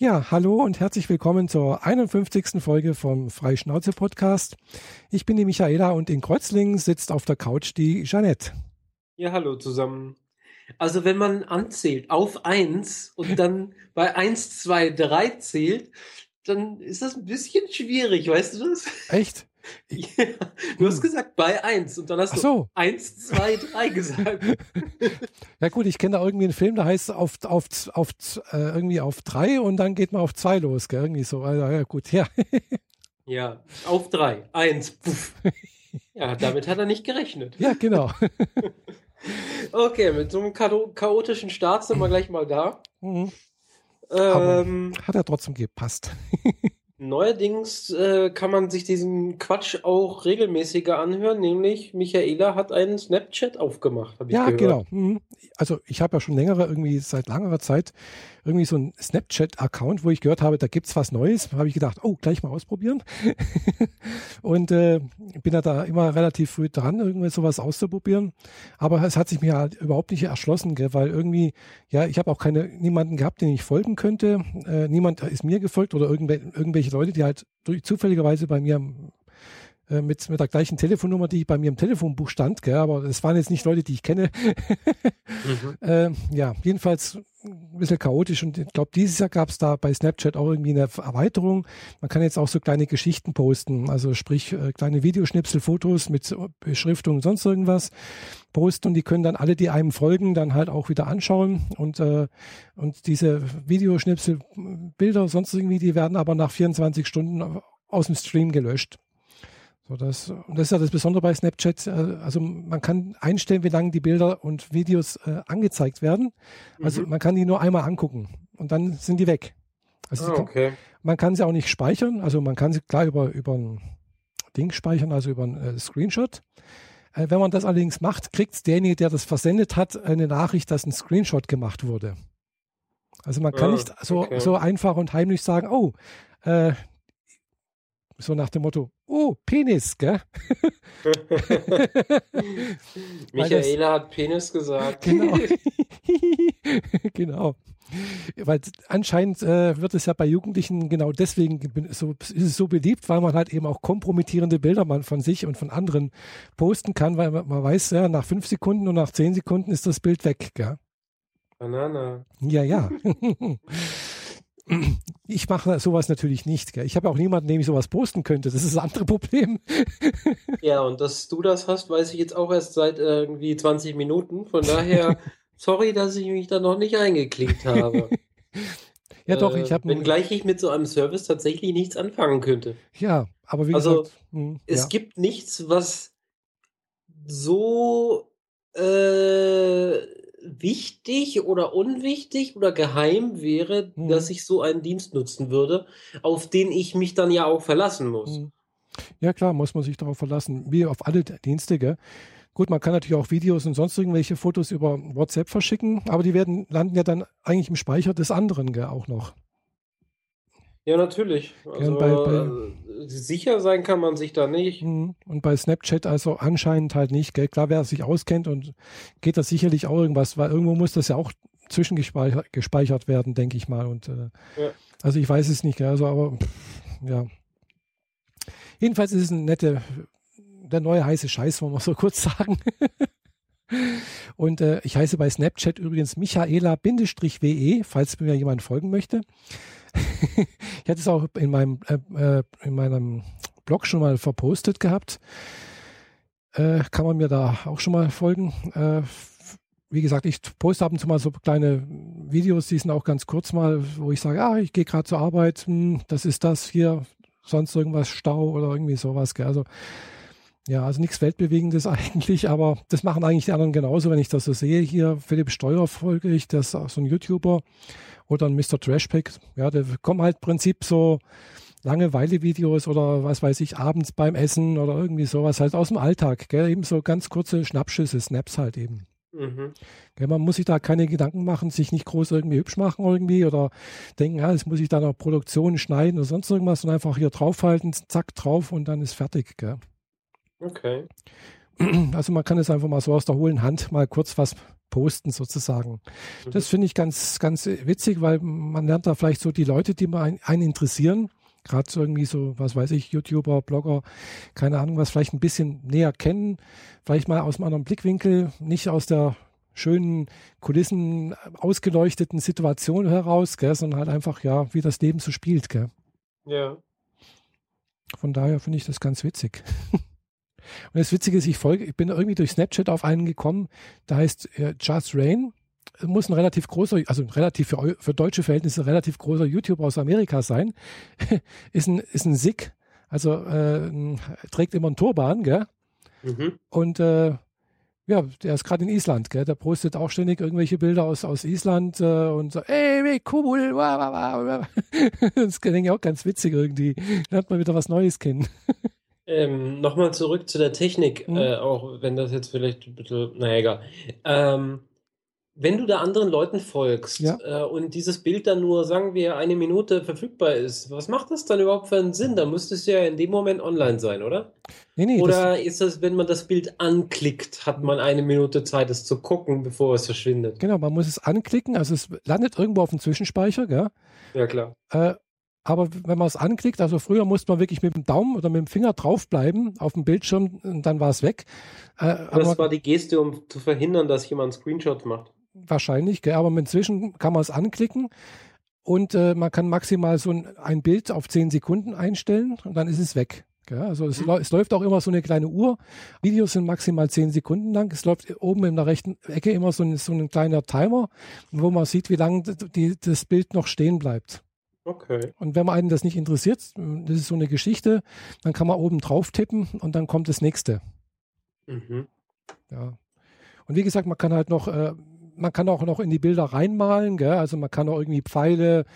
Ja, hallo und herzlich willkommen zur 51. Folge vom Freischnauze Podcast. Ich bin die Michaela und in Kreuzlingen sitzt auf der Couch die Jeanette. Ja, hallo zusammen. Also wenn man anzählt auf eins und dann bei eins, zwei, drei zählt, dann ist das ein bisschen schwierig, weißt du das? Echt? Ja, du hast hm. gesagt bei 1 und dann hast so. du 1, 2, 3 gesagt. ja gut, ich kenne da irgendwie einen Film, da heißt auf, auf, auf äh, irgendwie auf 3 und dann geht man auf 2 los, gell? irgendwie so. Also, ja gut, ja. ja, auf 3, 1, puff. Ja, damit hat er nicht gerechnet. Ja, genau. okay, mit so einem chaotischen Start sind wir gleich mal da. Mhm. Ähm, hat er trotzdem gepasst. Neuerdings äh, kann man sich diesen Quatsch auch regelmäßiger anhören, nämlich Michaela hat einen Snapchat aufgemacht, habe ich ja, gehört. Ja, genau. Mhm. Also ich habe ja schon längere, irgendwie seit längerer Zeit irgendwie so einen Snapchat-Account, wo ich gehört habe, da gibt's was Neues. Habe ich gedacht, oh, gleich mal ausprobieren. und äh, bin da immer relativ früh dran, irgendwie sowas auszuprobieren. Aber es hat sich mir halt überhaupt nicht erschlossen, gell, weil irgendwie, ja, ich habe auch keine niemanden gehabt, den ich folgen könnte. Äh, niemand ist mir gefolgt oder irgendwelche Leute, die halt durch, zufälligerweise bei mir äh, mit, mit der gleichen Telefonnummer, die bei mir im Telefonbuch stand, gell, aber es waren jetzt nicht Leute, die ich kenne. mhm. äh, ja, jedenfalls ein bisschen chaotisch und ich glaube, dieses Jahr gab es da bei Snapchat auch irgendwie eine Erweiterung. Man kann jetzt auch so kleine Geschichten posten, also sprich äh, kleine Videoschnipsel, Fotos mit Beschriftung und sonst irgendwas posten und die können dann alle, die einem folgen, dann halt auch wieder anschauen und, äh, und diese Videoschnipsel, Bilder, sonst irgendwie, die werden aber nach 24 Stunden aus dem Stream gelöscht. So, das, und das ist ja das Besondere bei Snapchat. Äh, also man kann einstellen, wie lange die Bilder und Videos äh, angezeigt werden. Also mhm. man kann die nur einmal angucken und dann sind die weg. Also kann, okay. man kann sie auch nicht speichern. Also man kann sie klar über, über ein Ding speichern, also über ein äh, Screenshot. Äh, wenn man das allerdings macht, kriegt derjenige, der das versendet hat, eine Nachricht, dass ein Screenshot gemacht wurde. Also man kann oh, nicht so, okay. so einfach und heimlich sagen, oh, äh, so nach dem Motto, oh, Penis, gell? Michaela hat Penis gesagt. Genau. genau. Weil anscheinend äh, wird es ja bei Jugendlichen genau deswegen so, ist es so beliebt, weil man halt eben auch kompromittierende Bilder man von sich und von anderen posten kann, weil man, man weiß, ja, nach fünf Sekunden und nach zehn Sekunden ist das Bild weg, gell? Banana. Ja, ja. Ich mache sowas natürlich nicht. Gell? Ich habe auch niemanden, dem ich sowas posten könnte. Das ist das andere Problem. Ja, und dass du das hast, weiß ich jetzt auch erst seit irgendwie 20 Minuten. Von daher, sorry, dass ich mich da noch nicht eingeklickt habe. Ja, doch, ich habe. Äh, wenngleich ich mit so einem Service tatsächlich nichts anfangen könnte. Ja, aber wie also, gesagt. Mh, hm, es ja. gibt nichts, was so äh, wichtig oder unwichtig oder geheim wäre, hm. dass ich so einen Dienst nutzen würde, auf den ich mich dann ja auch verlassen muss. Hm. Ja, klar, muss man sich darauf verlassen, wie auf alle Dienste. Gell? Gut, man kann natürlich auch Videos und sonst irgendwelche Fotos über WhatsApp verschicken, aber die werden, landen ja dann eigentlich im Speicher des anderen gell, auch noch. Ja, natürlich. Also, bei, bei, äh, sicher sein kann man sich da nicht. Mhm. Und bei Snapchat also anscheinend halt nicht. Gell? Klar, wer sich auskennt und geht das sicherlich auch irgendwas, weil irgendwo muss das ja auch zwischengespeichert gespeichert werden, denke ich mal. Und äh, ja. also ich weiß es nicht, gell? also aber pff, ja. Jedenfalls ist es ein netter, der neue heiße Scheiß, wollen wir so kurz sagen. Und äh, ich heiße bei Snapchat übrigens Michaela-WE, falls mir jemand folgen möchte. ich hatte es auch in meinem, äh, äh, in meinem Blog schon mal verpostet gehabt. Äh, kann man mir da auch schon mal folgen. Äh, wie gesagt, ich poste ab und zu mal so kleine Videos, die sind auch ganz kurz mal, wo ich sage, ah, ich gehe gerade zur Arbeit, hm, das ist das hier, sonst irgendwas, Stau oder irgendwie sowas. Gell? Also ja, also nichts Weltbewegendes eigentlich, aber das machen eigentlich die anderen genauso, wenn ich das so sehe. Hier Philipp Steuer folge ich, der ist auch so ein YouTuber oder ein Mr. Trashpack. Ja, da kommen halt im Prinzip so Langeweile-Videos oder was weiß ich, abends beim Essen oder irgendwie sowas halt aus dem Alltag. Gell? Eben so ganz kurze Schnappschüsse, Snaps halt eben. Mhm. Gell, man muss sich da keine Gedanken machen, sich nicht groß irgendwie hübsch machen irgendwie oder denken, ja, jetzt muss ich da noch Produktion schneiden oder sonst irgendwas und einfach hier draufhalten, zack, drauf und dann ist fertig. Gell? Okay. Also man kann es einfach mal so aus der hohlen Hand mal kurz was posten sozusagen. Mhm. Das finde ich ganz, ganz witzig, weil man lernt da vielleicht so die Leute, die man einen interessieren, gerade so irgendwie so, was weiß ich, YouTuber, Blogger, keine Ahnung was, vielleicht ein bisschen näher kennen, vielleicht mal aus einem anderen Blickwinkel, nicht aus der schönen Kulissen ausgeleuchteten Situation heraus, gell, sondern halt einfach, ja, wie das Leben so spielt. Gell. Ja. Von daher finde ich das ganz witzig. Und das Witzige ist, ich folge, ich bin irgendwie durch Snapchat auf einen gekommen, da heißt äh, Just Rain. Muss ein relativ großer, also relativ für, für deutsche Verhältnisse relativ großer YouTuber aus Amerika sein. ist ein, ist ein Sick, also äh, trägt immer einen Turban, gell? Mhm. Und äh, ja, der ist gerade in Island, gell? Der postet auch ständig irgendwelche Bilder aus, aus Island äh, und so, ey, wie cool, das klingt ja auch ganz witzig irgendwie. Lernt man wieder was Neues kennen. ähm, Nochmal zurück zu der Technik, mhm. äh, auch wenn das jetzt vielleicht ein bisschen, naja, egal. Ähm, wenn du da anderen Leuten folgst ja. äh, und dieses Bild dann nur, sagen wir, eine Minute verfügbar ist, was macht das dann überhaupt für einen Sinn? Da müsste es ja in dem Moment online sein, oder? Nee, nee, oder das ist das, wenn man das Bild anklickt, hat man eine Minute Zeit, es zu gucken, bevor es verschwindet? Genau, man muss es anklicken, also es landet irgendwo auf dem Zwischenspeicher, gell? Ja, klar. Äh, aber wenn man es anklickt, also früher musste man wirklich mit dem Daumen oder mit dem Finger draufbleiben auf dem Bildschirm und dann war es weg. Äh, das war die Geste, um zu verhindern, dass jemand Screenshots macht wahrscheinlich, gell? aber inzwischen kann man es anklicken und äh, man kann maximal so ein, ein, Bild auf 10 Sekunden einstellen und dann ist es weg. Gell? Also es, mhm. es, läuft auch immer so eine kleine Uhr. Videos sind maximal 10 Sekunden lang. Es läuft oben in der rechten Ecke immer so ein, so ein kleiner Timer, wo man sieht, wie lange das Bild noch stehen bleibt. Okay. Und wenn man einen das nicht interessiert, das ist so eine Geschichte, dann kann man oben drauf tippen und dann kommt das nächste. Mhm. Ja. Und wie gesagt, man kann halt noch äh, man kann auch noch in die Bilder reinmalen, gell? also man kann auch irgendwie Pfeile,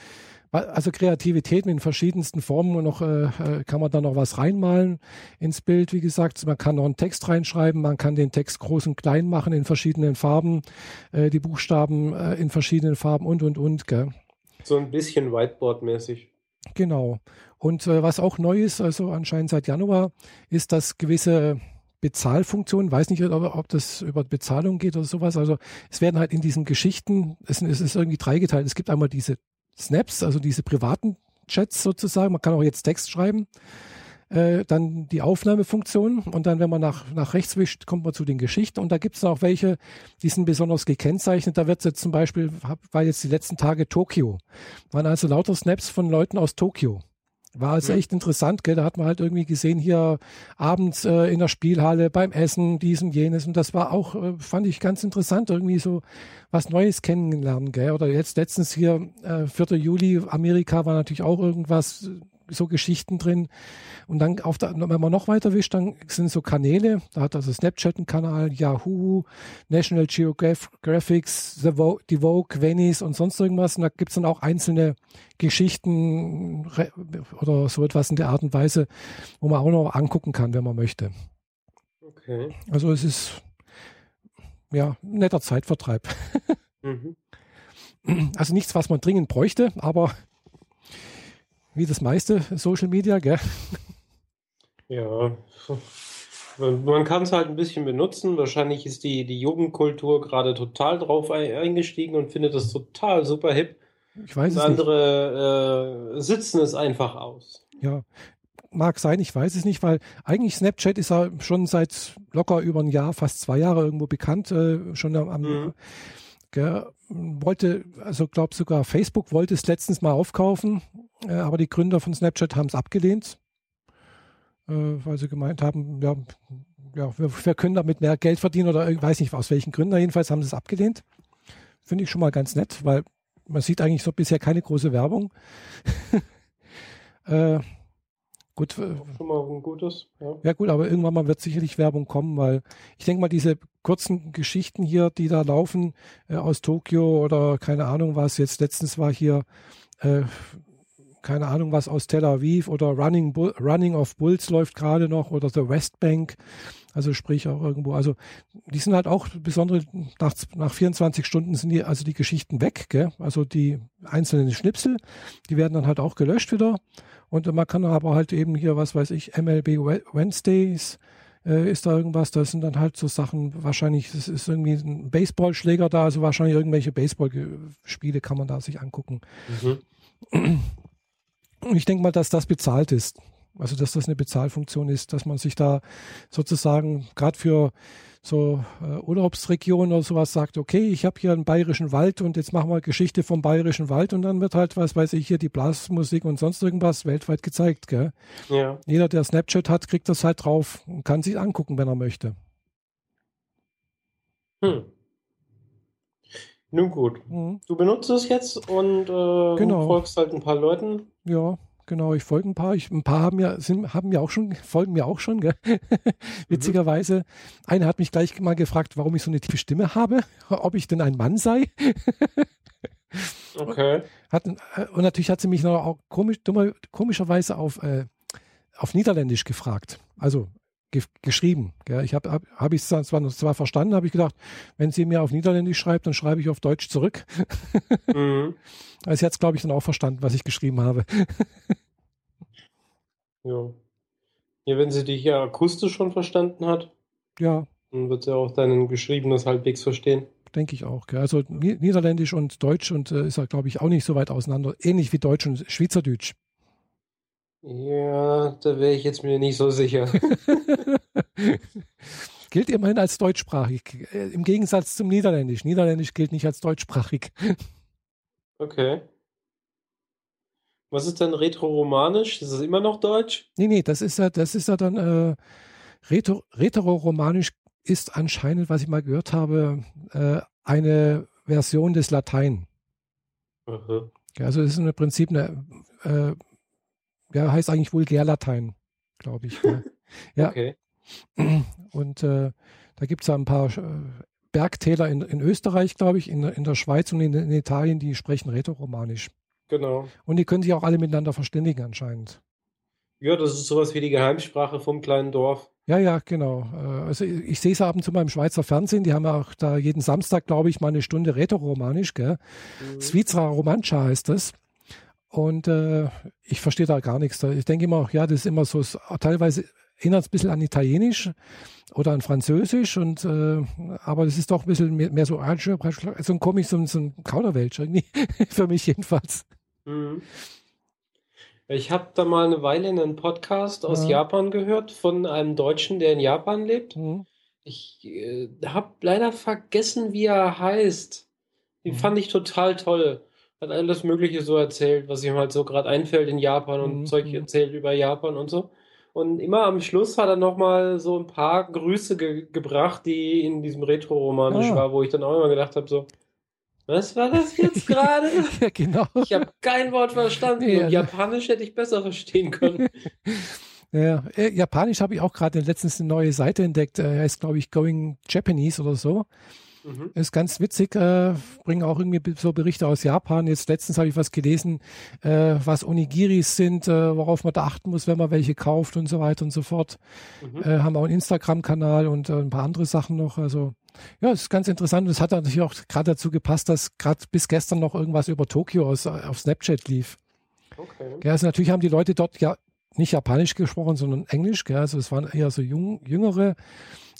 also Kreativität mit den verschiedensten Formen und noch äh, äh, kann man da noch was reinmalen ins Bild. Wie gesagt, man kann noch einen Text reinschreiben, man kann den Text groß und klein machen in verschiedenen Farben, äh, die Buchstaben äh, in verschiedenen Farben und und und. Gell? So ein bisschen Whiteboard-mäßig. Genau. Und äh, was auch neu ist, also anscheinend seit Januar, ist, dass gewisse Bezahlfunktion. Weiß nicht, ob, ob das über Bezahlung geht oder sowas. Also es werden halt in diesen Geschichten, es, es ist irgendwie dreigeteilt. Es gibt einmal diese Snaps, also diese privaten Chats sozusagen. Man kann auch jetzt Text schreiben. Äh, dann die Aufnahmefunktion und dann, wenn man nach, nach rechts wischt, kommt man zu den Geschichten und da gibt es auch welche, die sind besonders gekennzeichnet. Da wird jetzt zum Beispiel, war jetzt die letzten Tage Tokio, waren also lauter Snaps von Leuten aus Tokio. War also echt interessant, gell? Da hat man halt irgendwie gesehen, hier abends äh, in der Spielhalle beim Essen, dies und jenes. Und das war auch, äh, fand ich ganz interessant, irgendwie so was Neues kennenlernen, gell? Oder jetzt letztens hier, äh, 4. Juli, Amerika war natürlich auch irgendwas, so Geschichten drin. Und dann, auf der, wenn man noch weiter wischt, dann sind so Kanäle. Da hat also Snapchat einen Kanal, Yahoo, National Geographic, The Vogue, die Vogue, Venice und sonst irgendwas. Und da gibt es dann auch einzelne Geschichten oder so etwas in der Art und Weise, wo man auch noch angucken kann, wenn man möchte. Okay. Also es ist ja ein netter Zeitvertreib. mhm. Also nichts, was man dringend bräuchte, aber wie das meiste Social Media, gell? Ja, man kann es halt ein bisschen benutzen. Wahrscheinlich ist die, die Jugendkultur gerade total drauf eingestiegen und findet das total super hip. Ich weiß und es andere nicht. Äh, sitzen es einfach aus. Ja, mag sein, ich weiß es nicht, weil eigentlich Snapchat ist ja schon seit locker über ein Jahr, fast zwei Jahre irgendwo bekannt, äh, schon am, mhm. gell, wollte, also glaube sogar Facebook wollte es letztens mal aufkaufen, äh, aber die Gründer von Snapchat haben es abgelehnt, äh, weil sie gemeint haben, ja, ja wir, wir, können damit mehr Geld verdienen oder ich weiß nicht aus welchen Gründen. Jedenfalls haben sie es abgelehnt. Finde ich schon mal ganz nett, weil man sieht eigentlich so bisher keine große Werbung. äh, gut. Äh, schon mal ein gutes. Ja. ja gut, aber irgendwann mal wird sicherlich Werbung kommen, weil ich denke mal, diese kurzen Geschichten hier, die da laufen äh, aus Tokio oder keine Ahnung was, jetzt letztens war hier äh, keine Ahnung was aus Tel Aviv oder Running, Bull, Running of Bulls läuft gerade noch oder The West Bank, also sprich auch irgendwo, also die sind halt auch besondere, nach, nach 24 Stunden sind die, also die Geschichten weg, gell? also die einzelnen Schnipsel, die werden dann halt auch gelöscht wieder und man kann aber halt eben hier, was weiß ich, MLB Wednesdays äh, ist da irgendwas, das sind dann halt so Sachen, wahrscheinlich, es ist irgendwie ein Baseballschläger da, also wahrscheinlich irgendwelche Baseballspiele kann man da sich angucken. Mhm. Ich denke mal, dass das bezahlt ist. Also, dass das eine Bezahlfunktion ist, dass man sich da sozusagen gerade für so äh, Urlaubsregionen oder sowas sagt, okay, ich habe hier einen bayerischen Wald und jetzt machen wir Geschichte vom bayerischen Wald und dann wird halt, was weiß ich, hier die Blasmusik und sonst irgendwas weltweit gezeigt. Gell? Ja. Jeder, der Snapchat hat, kriegt das halt drauf und kann sich angucken, wenn er möchte. Hm. Nun gut. Mhm. Du benutzt es jetzt und äh, genau. folgst halt ein paar Leuten. Ja, genau, ich folge ein paar. Ich, ein paar haben ja, sind, haben mir auch schon, folgen mir auch schon, gell? Witzigerweise. Mhm. Einer hat mich gleich mal gefragt, warum ich so eine tiefe Stimme habe, ob ich denn ein Mann sei. okay. Hat, äh, und natürlich hat sie mich noch auch komisch, dummer, komischerweise auf, äh, auf Niederländisch gefragt. Also ge geschrieben. Gell? Ich habe hab, hab ich zwar, zwar verstanden, habe ich gedacht, wenn sie mir auf Niederländisch schreibt, dann schreibe ich auf Deutsch zurück. mhm. Also sie hat es, glaube ich, dann auch verstanden, was ich geschrieben habe. ja. Ja, wenn sie dich ja akustisch schon verstanden hat, ja. dann wird sie auch dein Geschriebenes halbwegs verstehen. Denke ich auch. Gell? Also Niederländisch und Deutsch und äh, ist ja, glaube ich, auch nicht so weit auseinander. Ähnlich wie Deutsch und Schweizerdeutsch. Ja, da wäre ich jetzt mir nicht so sicher. gilt immerhin als deutschsprachig, äh, im Gegensatz zum Niederländisch. Niederländisch gilt nicht als deutschsprachig. Okay. Was ist denn Retro-Romanisch? Ist das immer noch Deutsch? Nee, nee, das ist ja, das ist ja dann äh, Retro, Retro-Romanisch ist anscheinend, was ich mal gehört habe, äh, eine Version des Latein. Mhm. Also es ist im Prinzip eine äh, ja, heißt eigentlich Vulgärlatein, glaube ich. Ja. ja. Okay. Und äh, da gibt es ja ein paar äh, Bergtäler in, in Österreich, glaube ich, in, in der Schweiz und in, in Italien, die sprechen Rätoromanisch. Genau. Und die können sich auch alle miteinander verständigen anscheinend. Ja, das ist sowas wie die Geheimsprache vom kleinen Dorf. Ja, ja, genau. Äh, also ich, ich sehe es ab und zu mal im Schweizer Fernsehen. Die haben ja auch da jeden Samstag, glaube ich, mal eine Stunde Rätoromanisch, gell? Mhm. Svizra Romancia heißt das. Und äh, ich verstehe da gar nichts. Ich denke immer, ja, das ist immer so, teilweise erinnert es ein bisschen an Italienisch oder an Französisch, und äh, aber das ist doch ein bisschen mehr, mehr so, so ein Comic, so, so ein Kauderwelsch irgendwie, für mich jedenfalls. Mhm. Ich habe da mal eine Weile einen Podcast aus ja. Japan gehört von einem Deutschen, der in Japan lebt. Mhm. Ich äh, habe leider vergessen, wie er heißt. Den mhm. fand ich total toll hat alles Mögliche so erzählt, was ihm halt so gerade einfällt in Japan und mhm. Zeug erzählt über Japan und so. Und immer am Schluss hat er nochmal so ein paar Grüße ge gebracht, die in diesem Retro-Romanisch ah. war, wo ich dann auch immer gedacht habe, so, was war das jetzt gerade? ja, genau. Ich habe kein Wort verstanden. Ja, Japanisch hätte ich besser verstehen können. ja, äh, Japanisch habe ich auch gerade letztens eine neue Seite entdeckt. Er heißt, glaube ich, Going Japanese oder so. Mhm. Ist ganz witzig, äh, bringen auch irgendwie so Berichte aus Japan. Jetzt letztens habe ich was gelesen, äh, was Onigiris sind, äh, worauf man da achten muss, wenn man welche kauft und so weiter und so fort. Mhm. Äh, haben auch einen Instagram-Kanal und äh, ein paar andere Sachen noch. Also ja, es ist ganz interessant. Und es hat natürlich auch gerade dazu gepasst, dass gerade bis gestern noch irgendwas über Tokio aus, auf Snapchat lief. Okay. Ja, also natürlich haben die Leute dort ja nicht Japanisch gesprochen, sondern Englisch. Gell? Also es waren eher so jung, Jüngere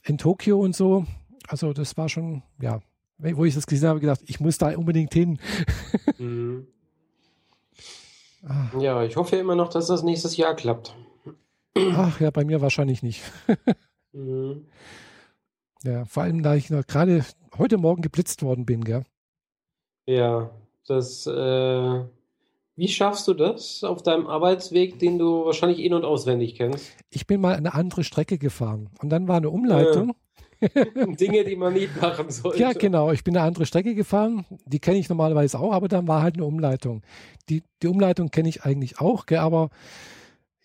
in Tokio und so also das war schon, ja, wo ich das gesehen habe, gedacht, ich muss da unbedingt hin. Mhm. Ah. Ja, ich hoffe immer noch, dass das nächstes Jahr klappt. Ach ja, bei mir wahrscheinlich nicht. mhm. Ja, vor allem, da ich noch gerade heute Morgen geblitzt worden bin, gell? Ja, das, äh, wie schaffst du das auf deinem Arbeitsweg, den du wahrscheinlich in- und auswendig kennst? Ich bin mal eine andere Strecke gefahren und dann war eine Umleitung. Ja. Dinge, die man nicht machen sollte. Ja, genau. Ich bin eine andere Strecke gefahren. Die kenne ich normalerweise auch, aber dann war halt eine Umleitung. Die, die Umleitung kenne ich eigentlich auch, gell, aber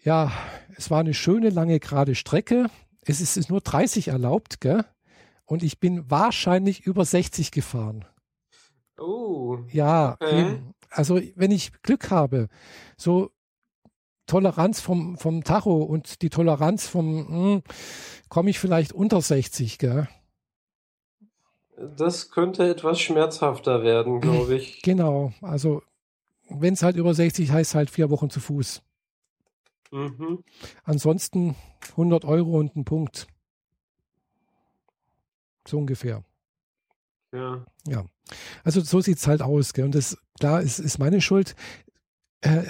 ja, es war eine schöne, lange, gerade Strecke. Es ist, ist nur 30 erlaubt, gell? Und ich bin wahrscheinlich über 60 gefahren. Oh. Ja, okay. also wenn ich Glück habe, so Toleranz vom, vom Tacho und die Toleranz vom, hm, komme ich vielleicht unter 60, gell? Das könnte etwas schmerzhafter werden, glaube ich. Genau, also wenn es halt über 60 heißt, halt vier Wochen zu Fuß. Mhm. Ansonsten 100 Euro und ein Punkt. So ungefähr. Ja. Ja. Also so sieht es halt aus. Gell? Und das, klar, ist, ist meine Schuld. Äh,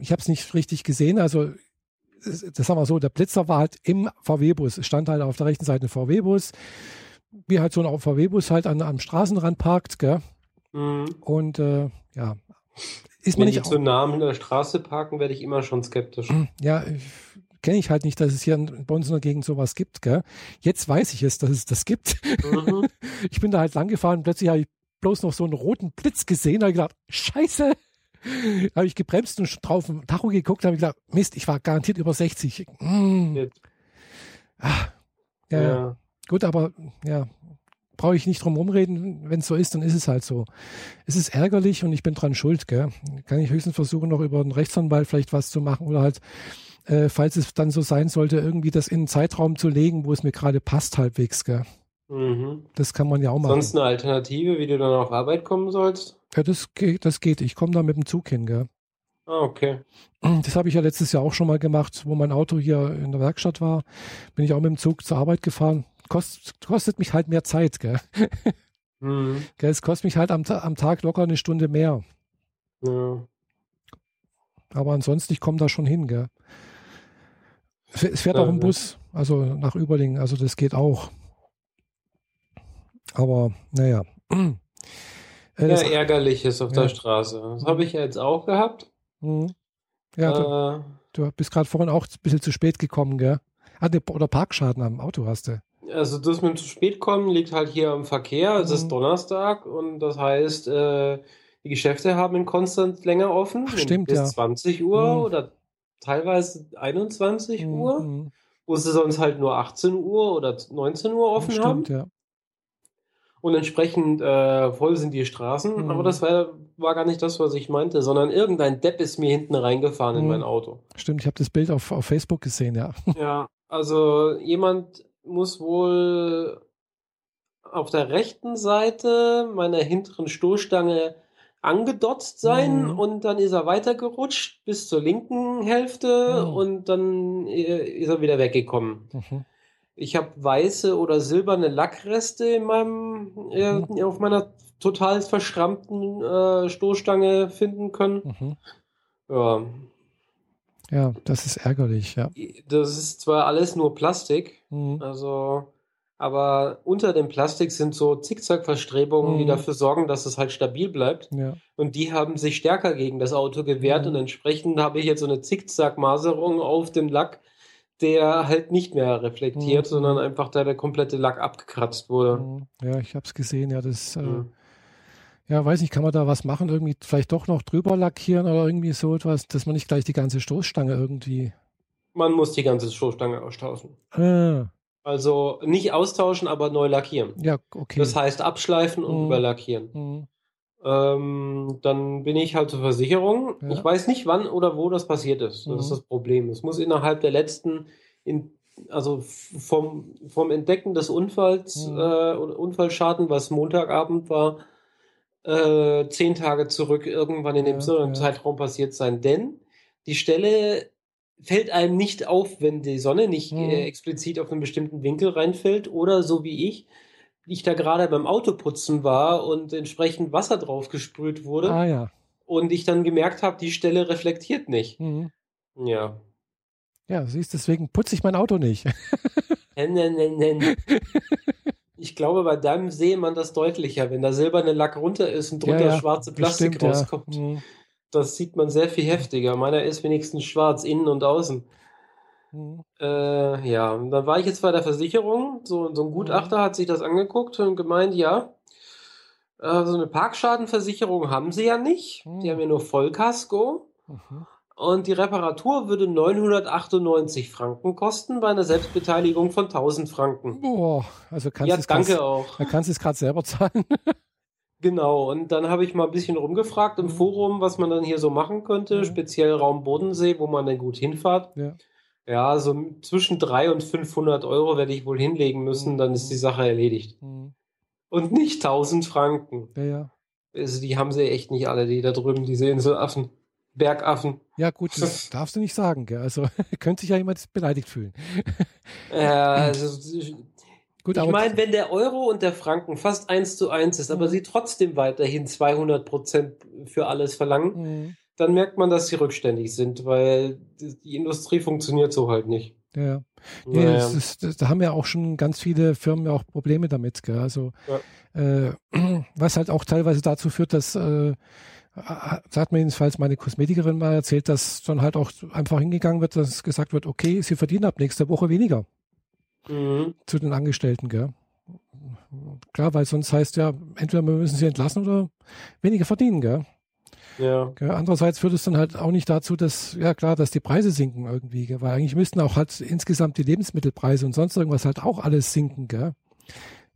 ich habe es nicht richtig gesehen. Also das sagen wir so, der Blitzer war halt im VW-Bus. Es stand halt auf der rechten Seite ein VW-Bus, wie halt so ein VW-Bus halt an, am Straßenrand parkt, gell? Mhm. Und äh, ja, ist Wenn man die nicht zu nah an der Straße parken, werde ich immer schon skeptisch. Ja, kenne ich halt nicht, dass es hier in, der Gegend sowas gibt, gell? Jetzt weiß ich es, dass es das gibt. Mhm. Ich bin da halt lang gefahren und plötzlich habe ich bloß noch so einen roten Blitz gesehen, habe ich gedacht, scheiße, habe ich gebremst und drauf im Tacho geguckt, habe ich gedacht, Mist, ich war garantiert über 60. Mm. Ah, ja, ja. Ja. gut, aber ja, brauche ich nicht drum rumreden. Wenn es so ist, dann ist es halt so. Es ist ärgerlich und ich bin dran schuld, gell? Kann ich höchstens versuchen, noch über einen Rechtsanwalt vielleicht was zu machen oder halt, äh, falls es dann so sein sollte, irgendwie das in einen Zeitraum zu legen, wo es mir gerade passt halbwegs, gell? Mhm. Das kann man ja auch machen. Sonst eine Alternative, wie du dann auf Arbeit kommen sollst? Ja, das geht, das geht. Ich komme da mit dem Zug hin, gell? Ah, okay. Das habe ich ja letztes Jahr auch schon mal gemacht, wo mein Auto hier in der Werkstatt war. Bin ich auch mit dem Zug zur Arbeit gefahren. Kost, kostet mich halt mehr Zeit, gell? Mhm. gell? Es kostet mich halt am, am Tag locker eine Stunde mehr. Ja. Aber ansonsten, ich komme da schon hin, gell? Es fährt- auch ein ja. Bus, also nach Überlingen, also das geht auch. Aber, naja. Äh, Ja, das- ärgerliches auf Ja. der Straße. Das habe ich ja jetzt auch gehabt. Mhm. ja, du, äh, du bist gerade vorhin auch ein bisschen zu spät gekommen, gell? Ah, ne, oder Parkschaden am Auto hast du. also das mit zu spät kommen liegt halt hier im Verkehr. Es Mhm. ist Donnerstag und das heißt, äh, die Geschäfte haben in Konstant länger offen. Ach, stimmt, bis ja. 20 Uhr Mhm. oder teilweise 21 Mhm, Uhr, mhm. wo sie sonst halt nur 18 Uhr oder 19 Uhr offen Stimmt, haben. ja. Und entsprechend äh, voll sind die Straßen. Mhm. Aber das war, war gar nicht das, was ich meinte, sondern irgendein Depp ist mir hinten reingefahren in Mhm. mein Auto. Stimmt, ich habe das Bild auf, auf Facebook gesehen, ja. Ja, also jemand muss wohl auf der rechten Seite meiner hinteren Stoßstange angedotzt sein Mhm. und dann ist er weitergerutscht bis zur linken Hälfte Mhm. und dann äh, ist er wieder weggekommen. Ich habe weiße oder silberne Lackreste in meinem, äh, Mhm. auf meiner total verschrammten äh, Stoßstange finden können. Mhm. Ja, Ja, das ist ärgerlich, ja. das ist zwar alles nur Plastik, Mhm. Also, aber unter dem Plastik sind so Zickzackverstrebungen, die Mhm. dafür sorgen, dass es halt stabil bleibt. Ja. Und die haben sich stärker gegen das Auto gewehrt Mhm. und entsprechend habe ich jetzt so eine Zickzackmaserung auf dem Lack, der halt nicht mehr reflektiert, Mhm. sondern einfach da der komplette Lack abgekratzt wurde. Mhm. Ja, ich habe es gesehen, ja, das, äh, Mhm. ja, weiß nicht, kann man da was machen, irgendwie vielleicht doch noch drüber lackieren oder irgendwie so etwas, dass man nicht gleich die ganze Stoßstange irgendwie. Man muss die ganze Stoßstange austauschen. Ah, Also nicht austauschen, aber neu lackieren. ja, okay. Das heißt abschleifen und Mhm. überlackieren. Ähm, dann bin ich halt zur Versicherung. Ja. Ich weiß nicht, wann oder wo das passiert ist. Das Mhm. ist das Problem. Es muss innerhalb der letzten, in, also vom, vom Entdecken des Unfalls Mhm. äh, oder Unfallschaden, was Montagabend war, äh, zehn Tage zurück irgendwann in dem Ja, ja. Zeitraum passiert sein. Denn die Stelle fällt einem nicht auf, wenn die Sonne nicht Mhm. äh, explizit auf einen bestimmten Winkel reinfällt oder so wie ich, ich da gerade beim Autoputzen war und entsprechend Wasser drauf gesprüht wurde Ah ja. und ich dann gemerkt habe, die Stelle reflektiert nicht. Mhm. Ja. Ja, siehst, deswegen putze ich mein Auto nicht. Nen, nen, nen. Ich glaube, bei deinem sehe man das deutlicher, wenn da silberne Lack runter ist und drunter Ja, ja, schwarze Plastik Bestimmt, ja. rauskommt. Mhm. Das sieht man sehr viel heftiger. Meiner ist wenigstens schwarz, innen und außen. Mhm. Äh, ja, und dann war ich jetzt bei der Versicherung. So, so ein Gutachter Mhm. hat sich das angeguckt und gemeint, ja, äh, so eine Parkschadenversicherung haben sie ja nicht. Die Mhm. haben ja nur Vollkasko. Mhm. Und die Reparatur würde 998 Franken kosten bei einer Selbstbeteiligung von 1000 Franken. Boah, also kannst ja, du es danke grad- auch. Da kannst du es gerade selber zahlen. Genau, und dann habe ich mal ein bisschen rumgefragt im Mhm. Forum, was man dann hier so machen könnte, Mhm. speziell Raum Bodensee, wo man dann gut hinfahrt. Ja. Ja, so zwischen 300 und 500 Euro werde ich wohl hinlegen müssen, dann ist die Sache erledigt. Mhm. Und nicht 1000 Franken. Ja, ja. Also die haben sie echt nicht alle, die da drüben, diese Inselaffen, Bergaffen. Ja, gut, das darfst du nicht sagen, gell? Also könnte sich ja jemand beleidigt fühlen. Äh, also, Gut, ich meine, wenn der Euro und der Franken fast eins zu eins ist, aber mhm. sie trotzdem weiterhin 200 Prozent für alles verlangen, mhm. Dann merkt man, dass sie rückständig sind, weil die Industrie funktioniert so halt nicht. Ja, nee, naja. das ist, das, da haben ja auch schon ganz viele Firmen ja auch Probleme damit. Gell? Also, ja. äh, was halt auch teilweise dazu führt, dass, äh, sagt mir jedenfalls meine Kosmetikerin mal erzählt, dass dann halt auch einfach hingegangen wird, dass gesagt wird, okay, sie verdienen ab nächster Woche weniger mhm. zu den Angestellten. Gell? Klar, weil sonst heißt ja, entweder wir müssen sie entlassen oder weniger verdienen. Gell? Ja. Andererseits führt es dann halt auch nicht dazu, dass, ja klar, dass die Preise sinken irgendwie, gell? weil eigentlich müssten auch halt insgesamt die Lebensmittelpreise und sonst irgendwas halt auch alles sinken, gell?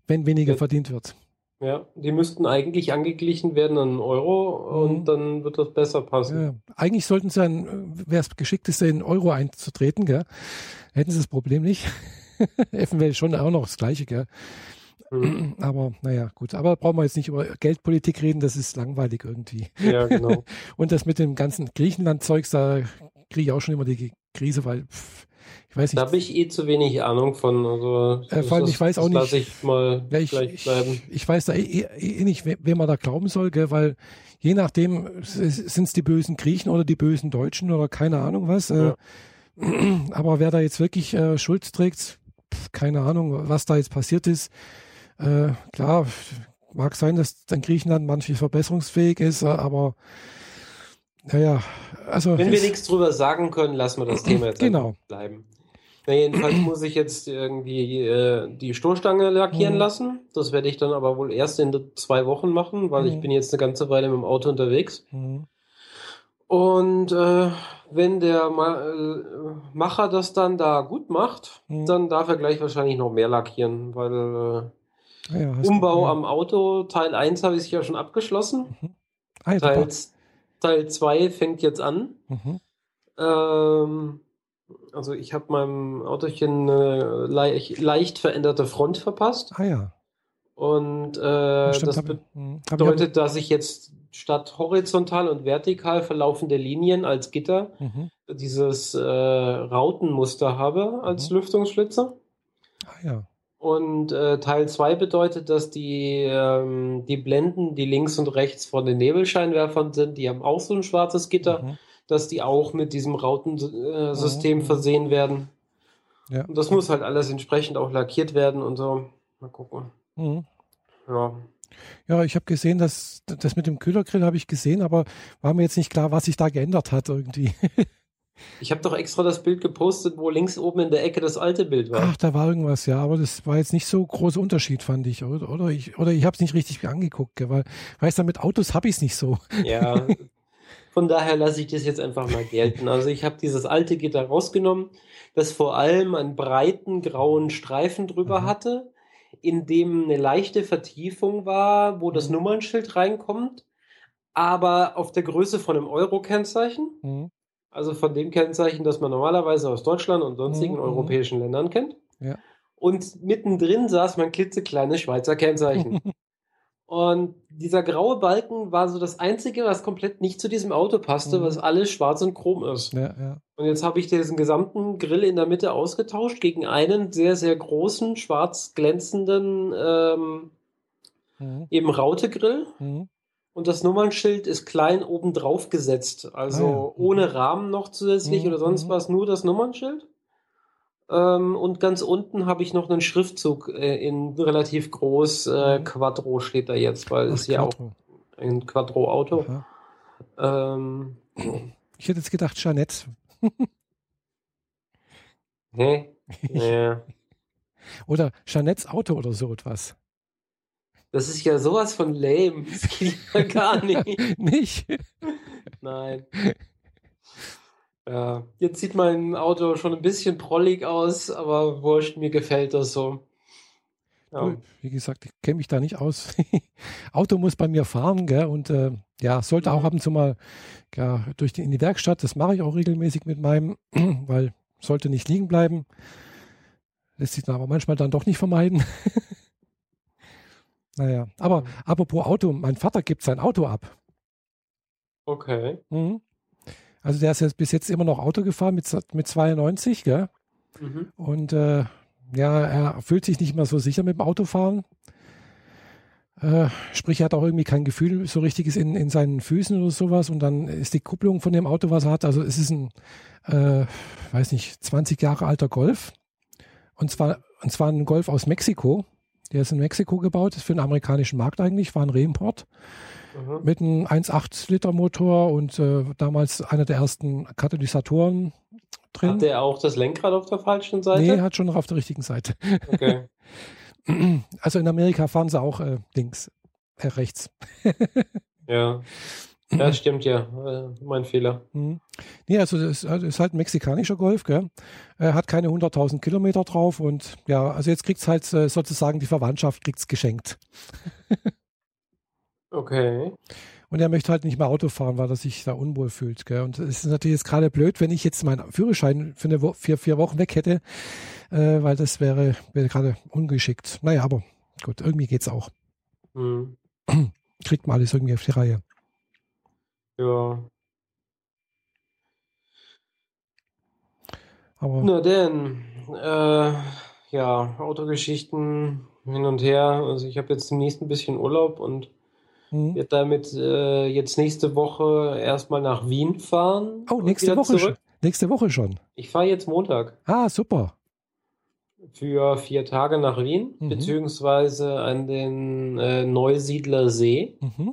wenn weniger ja. verdient wird. Ja, die müssten eigentlich angeglichen werden an Euro und mhm. dann wird das besser passen. Ja. Eigentlich sollten sie dann, wäre es geschickteste, in Euro einzutreten, gell? hätten sie das Problem nicht. Eventuell schon auch noch das Gleiche, gell? Mhm. Aber naja, gut. Aber brauchen wir jetzt nicht über Geldpolitik reden, das ist langweilig irgendwie. Ja, genau. Und das mit dem ganzen Griechenland-Zeugs, da kriege ich auch schon immer die Krise, weil pff, ich weiß nicht. Da habe ich eh zu wenig Ahnung von. Also, äh, vor allem, ich weiß auch nicht. Ich mal ja, ich, ich, ich, weiß da eh, eh, eh nicht, wem man da glauben soll, gell, weil je nachdem sind es die bösen Griechen oder die bösen Deutschen oder keine Ahnung was. Äh, ja. Äh, aber wer da jetzt wirklich äh, Schuld trägt, pff, keine Ahnung, was da jetzt passiert ist. Äh, klar, mag sein, dass dann Griechenland manchmal verbesserungsfähig ist, äh, aber naja, also. Wenn wir nichts drüber sagen können, lassen wir das Thema jetzt genau. bleiben. Na, jedenfalls muss ich jetzt irgendwie äh, die Stoßstange lackieren mhm. lassen. Das werde ich dann aber wohl erst in zwei Wochen machen, weil mhm. ich bin jetzt eine ganze Weile mit dem Auto unterwegs. Mhm. Und äh, wenn der Ma äh, Macher das dann da gut macht, mhm. dann darf er gleich wahrscheinlich noch mehr lackieren, weil äh, Ah ja, Umbau du, ja. am Auto, Teil 1 habe ich ja schon abgeschlossen. Mhm. Ah, Teil, Teil 2 fängt jetzt an. Mhm. Ähm, also ich habe meinem Autochen eine leicht, leicht, veränderte Front verpasst. Ah ja. Und äh, Stimmt, das be hm, bedeutet, ich dass ich jetzt statt horizontal und vertikal verlaufende Linien als Gitter mhm. dieses äh, Rautenmuster habe als mhm. Lüftungsschlitzer. Ah ja. Und äh, Teil 2 bedeutet, dass die, ähm, die Blenden, die links und rechts von den Nebelscheinwerfern sind, die haben auch so ein schwarzes Gitter, mhm. dass die auch mit diesem Rautensystem mhm. versehen werden. Ja. Und das muss halt alles entsprechend auch lackiert werden und so. Mal gucken. Mhm. Ja. Ja, ich habe gesehen, dass das mit dem Kühlergrill habe ich gesehen, aber war mir jetzt nicht klar, was sich da geändert hat irgendwie. Ich habe doch extra das Bild gepostet, wo links oben in der Ecke das alte Bild war. Ach, da war irgendwas, ja, aber das war jetzt nicht so großer Unterschied, fand ich, oder? Oder ich, oder ich habe es nicht richtig angeguckt, weil, weißt du, mit Autos habe ich es nicht so. Ja, von daher lasse ich das jetzt einfach mal gelten. Also ich habe dieses alte Gitter rausgenommen, das vor allem einen breiten grauen Streifen drüber mhm. hatte, in dem eine leichte Vertiefung war, wo das mhm. Nummernschild reinkommt, aber auf der Größe von einem Euro-Kennzeichen. Mhm. Also von dem Kennzeichen, das man normalerweise aus Deutschland und sonstigen mhm. europäischen Ländern kennt. Ja. Und mittendrin saß mein klitzekleines Schweizer Kennzeichen. und dieser graue Balken war so das Einzige, was komplett nicht zu diesem Auto passte, mhm. was alles schwarz und chrom ist. Ja, ja. Und jetzt habe ich diesen gesamten Grill in der Mitte ausgetauscht gegen einen sehr, sehr großen, schwarz glänzenden ähm, mhm. eben Raute-Grill. Mhm. Und das Nummernschild ist klein oben drauf gesetzt. Also ah, ja. ohne Rahmen noch zusätzlich mhm. oder sonst mhm. was, nur das Nummernschild. Ähm, und ganz unten habe ich noch einen Schriftzug äh, in relativ groß. Äh, mhm. Quattro steht da jetzt, weil es ja auch ein Quattro-Auto. Ähm, ich hätte jetzt gedacht, Jeanette. Hä? Ja. oder Jeanettes Auto oder so etwas. Das ist ja sowas von lame. Das geht ja gar nicht. nicht? Nein. Ja, jetzt sieht mein Auto schon ein bisschen prollig aus, aber wurscht, mir gefällt das so. Ja. Wie gesagt, ich kenne mich da nicht aus. Auto muss bei mir fahren, gell? Und äh, ja, sollte auch mhm. ab und zu mal ja, durch die, in die Werkstatt. Das mache ich auch regelmäßig mit meinem, weil sollte nicht liegen bleiben. Lässt sich dann aber manchmal dann doch nicht vermeiden. Naja, aber mhm. apropos Auto, mein Vater gibt sein Auto ab. Okay. Mhm. Also der ist jetzt bis jetzt immer noch Auto gefahren mit, mit 92, gell? Mhm. Und äh, ja, er fühlt sich nicht mehr so sicher mit dem Autofahren. Äh, sprich, er hat auch irgendwie kein Gefühl so richtiges in, in seinen Füßen oder sowas. Und dann ist die Kupplung von dem Auto, was er hat, also es ist ein, äh, weiß nicht, 20 Jahre alter Golf. Und zwar, und zwar ein Golf aus Mexiko. Der ist in Mexiko gebaut, ist für den amerikanischen Markt eigentlich, war ein Reimport. Mhm. Mit einem 1,8 Liter Motor und äh, damals einer der ersten Katalysatoren drin. Hat der auch das Lenkrad auf der falschen Seite? Nee, hat schon noch auf der richtigen Seite. Okay. Also in Amerika fahren sie auch äh, links, äh, rechts. ja. Das stimmt ja, äh, mein Fehler. Mhm. Nee, also das ist halt ein mexikanischer Golf, gell? Er hat keine 100.000 Kilometer drauf und ja, also jetzt kriegt es halt äh, sozusagen die Verwandtschaft kriegt's geschenkt. okay. Und er möchte halt nicht mehr Auto fahren, weil er sich da unwohl fühlt. Gell? Und es ist natürlich jetzt gerade blöd, wenn ich jetzt meinen Führerschein für, eine Wo für vier Wochen weg hätte, äh, weil das wäre, wäre gerade ungeschickt. Naja, aber gut, irgendwie geht's auch. Mhm. Kriegt man alles irgendwie auf die Reihe. Ja. Aber Na denn, äh, ja, Autogeschichten hin und her. Also ich habe jetzt demnächst ein bisschen Urlaub und Mhm. Wird damit äh, jetzt nächste Woche erstmal nach Wien fahren. Oh, nächste Woche schon. Nächste Woche schon. Ich fahre jetzt Montag. Ah, super. Für vier Tage nach Wien, mhm. beziehungsweise an den äh, Neusiedler See. Mhm.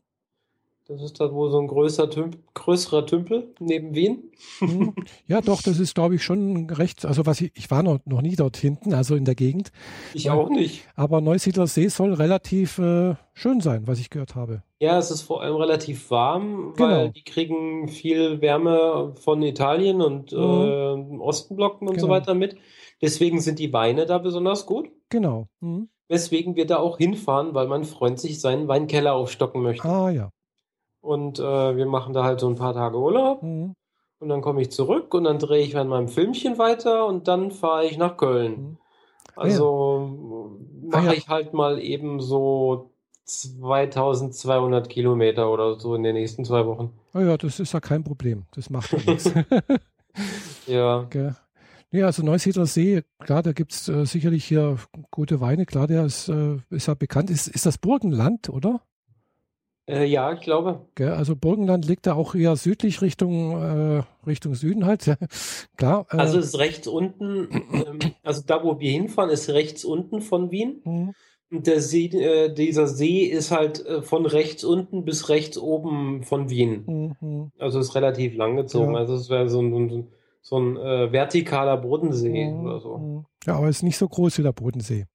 Das ist da wohl so ein größer Tümp größerer Tümpel neben Wien. Hm. Ja, doch, das ist, glaube ich, schon recht. Also, was ich, ich war noch, noch nie dort hinten, also in der Gegend. Ich auch nicht. Aber Neusiedler See soll relativ äh, schön sein, was ich gehört habe. Ja, es ist vor allem relativ warm, weil genau. die kriegen viel Wärme von Italien und mhm. äh, Ostenblocken und genau. so weiter mit. Deswegen sind die Weine da besonders gut. Genau. Mhm. Weswegen wir da auch hinfahren, weil mein Freund sich seinen Weinkeller aufstocken möchte. Ah ja. Und äh, wir machen da halt so ein paar Tage Urlaub. Mhm. Und dann komme ich zurück und dann drehe ich an meinem Filmchen weiter und dann fahre ich nach Köln. Mhm. Also ja. mache ah, ja. ich halt mal eben so 2200 Kilometer oder so in den nächsten zwei Wochen. Oh ja, das ist ja kein Problem. Das macht ja nichts. ja. Okay. Ja, also Neusiedler See, klar, da gibt es äh, sicherlich hier gute Weine, klar, der ist, äh, ist ja bekannt. Ist, ist das Burgenland, oder? Äh, ja, ich glaube. Gell, also Burgenland liegt da auch eher südlich Richtung, äh, Richtung Süden halt. Klar. Äh, also ist rechts unten, ähm, also da, wo wir hinfahren, ist rechts unten von Wien. Mhm. Und der See, äh, dieser See ist halt äh, von rechts unten bis rechts oben von Wien. Mhm. Also ist relativ lang gezogen. Ja. Also es wäre so ein, so ein, so ein äh, vertikaler Bodensee mhm. oder so. Mhm. Ja, aber es ist nicht so groß wie der Bodensee.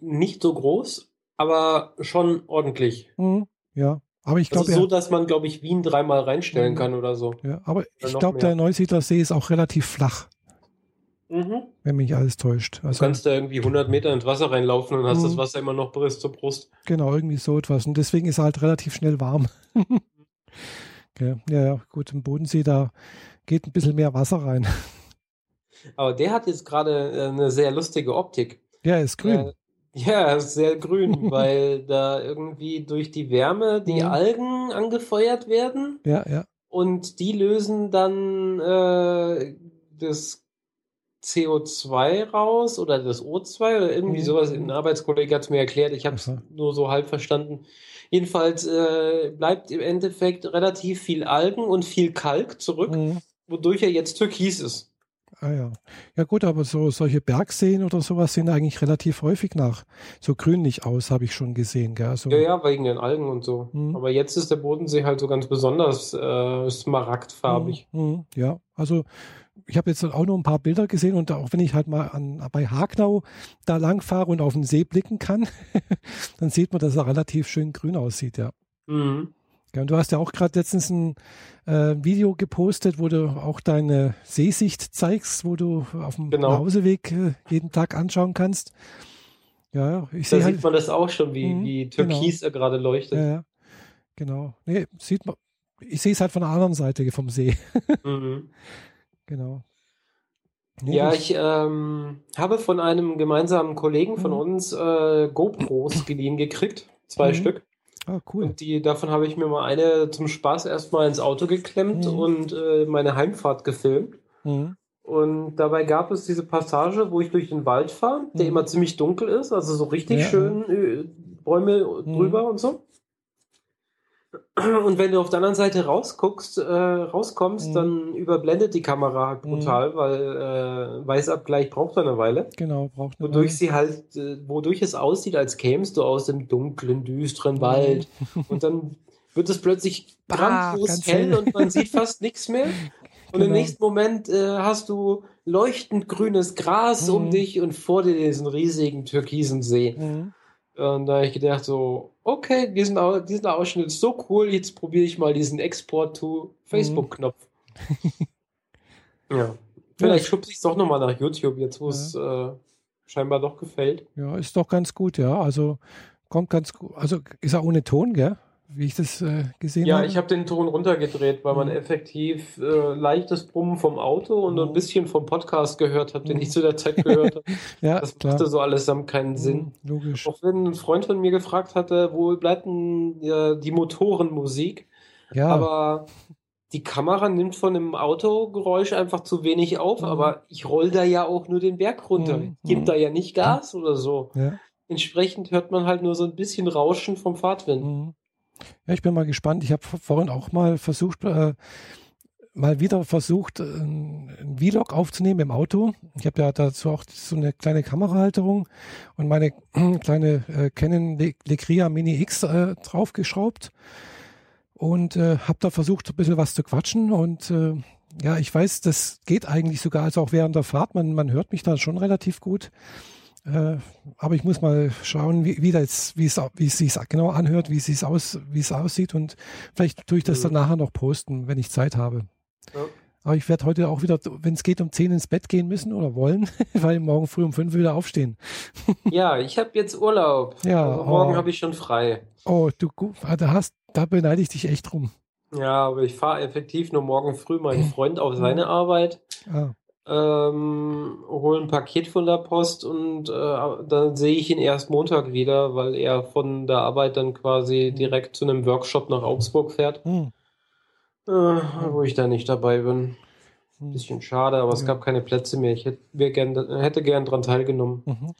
Nicht so groß, aber schon ordentlich. Mhm, ja, aber ich glaube. Also so, dass man, glaube ich, Wien dreimal reinstellen mhm. kann oder so. Ja, aber ich glaube, der Neusiedler See ist auch relativ flach. Mhm. Wenn mich alles täuscht. Also, du kannst da irgendwie 100 Meter ins Wasser reinlaufen und hast das mhm. Wasser immer noch bis zur Brust. Genau, irgendwie so etwas. Und deswegen ist er halt relativ schnell warm. okay. Ja, ja, gut, im Bodensee, da geht ein bisschen mehr Wasser rein. Aber der hat jetzt gerade äh, eine sehr lustige Optik. Ja, ist grün. Ja, sehr grün, weil da irgendwie durch die Wärme die mhm. Algen angefeuert werden. Ja, ja. Und die lösen dann äh, das CO2 raus oder das O2 oder irgendwie mhm. sowas. Ein Arbeitskollege hat es mir erklärt, ich habe es nur so halb verstanden. Jedenfalls äh, bleibt im Endeffekt relativ viel Algen und viel Kalk zurück, mhm. wodurch er jetzt türkis ist. Ah ja. Ja gut, aber so solche Bergseen oder sowas sehen eigentlich relativ häufig nach so grünlich aus, habe ich schon gesehen. Gell? Also, ja, ja, wegen den Algen und so. Mhm. Aber jetzt ist der Bodensee halt so ganz besonders äh, smaragdfarbig. Mhm. mhm. Ja, also ich habe jetzt auch noch ein paar Bilder gesehen und auch wenn ich halt mal an, bei Hagnau da lang fahre und auf den See blicken kann, dann sieht man, dass er relativ schön grün aussieht, ja. Mhm. Ja, und du hast ja auch gerade letztens ein äh, Video gepostet, wo du auch deine Seesicht zeigst, wo du auf dem genau. Nachhauseweg äh, jeden Tag anschauen kannst. Ja, ich sehe. Da halt, sieht man das auch schon, wie, mh, wie Türkis genau. er gerade leuchtet. Ja, genau. Nee, sieht man. Ich sehe es halt von der anderen Seite vom See. mhm. Genau. Nee, ja, ich ähm, habe von einem gemeinsamen Kollegen von mhm. uns äh, GoPros geliehen gekriegt. Zwei mhm. Stück. Ah, cool. Und die, davon habe ich mir mal eine zum Spaß erstmal ins Auto geklemmt mhm. und äh, meine Heimfahrt gefilmt. Mhm. Und dabei gab es diese Passage, wo ich durch den Wald fahre, der mhm. immer ziemlich dunkel ist, also so richtig ja. schön äh, Bäume mhm. drüber und so. Und wenn du auf der anderen Seite rausguckst, äh, rauskommst, mhm. dann überblendet die Kamera halt brutal, mhm. weil äh, Weißabgleich braucht eine Weile. Genau, braucht eine Wodurch Weile. sie halt, äh, wodurch es aussieht, als kämst du aus dem dunklen, düsteren Wald. Mhm. Und dann wird es plötzlich grandios hell und man sieht fast nichts mehr. Und genau. im nächsten Moment äh, hast du leuchtend grünes Gras um mhm. dich und vor dir diesen riesigen türkisen See. Mhm. Und da habe ich gedacht so, okay, diesen, diesen Ausschnitt ist so cool, jetzt probiere ich mal diesen Export to Facebook-Knopf. Ja. Vielleicht schubse ich es doch nochmal nach YouTube, jetzt wo es ja. äh, scheinbar doch gefällt. Ja, ist doch ganz gut, ja. Also kommt ganz gut. Also ist er ohne Ton, gell? Wie ich das äh, gesehen ja, habe. Ja, ich habe den Ton runtergedreht, weil man mhm. effektiv äh, leichtes Brummen vom Auto und mhm. ein bisschen vom Podcast gehört hat, den ich mhm. zu der Zeit gehört habe. ja, das klar. machte so allesamt keinen mhm, Sinn. Logisch. Auch wenn ein Freund von mir gefragt hatte, wo bleibt denn ja, die Motorenmusik? Ja. Aber die Kamera nimmt von dem Autogeräusch einfach zu wenig auf, mhm. aber ich roll da ja auch nur den Berg runter. Mhm. Gib da ja nicht Gas oder so. Ja. Entsprechend hört man halt nur so ein bisschen Rauschen vom Fahrtwind. Ja, ich bin mal gespannt. Ich habe vorhin auch mal versucht, äh, mal wieder versucht, ein, ein Vlog aufzunehmen im Auto. Ich habe ja dazu auch so eine kleine Kamerahalterung und meine kleine äh, Canon Lecria Mini X äh, draufgeschraubt und äh, habe da versucht, ein bisschen was zu quatschen und äh, ja, ich weiß, das geht eigentlich sogar, also auch während der Fahrt, man, man hört mich da schon relativ gut. Äh, aber ich muss mal schauen, wie, wie, das, wie, es, wie es sich genau anhört, wie es, aus, wie es aussieht und vielleicht tue ich das dann mhm. nachher noch posten, wenn ich Zeit habe. Ja. Aber ich werde heute auch wieder, wenn es geht, um 10 ins Bett gehen müssen oder wollen, weil morgen früh um 5 wieder aufstehen. ja, ich habe jetzt Urlaub. Ja, also morgen oh. habe ich schon frei. Oh, du da hast, da beneide ich dich echt drum. Ja, aber ich fahre effektiv nur morgen früh meinen Freund auf seine Arbeit. Ah ähm, hole ein Paket von der Post und äh, dann sehe ich ihn erst Montag wieder, weil er von der Arbeit dann quasi direkt zu einem Workshop nach Augsburg fährt, hm. äh, wo ich da nicht dabei bin. Hm. Bisschen schade, aber ja. es gab keine Plätze mehr. Ich hätte, gern, hätte gern dran teilgenommen. Mhm.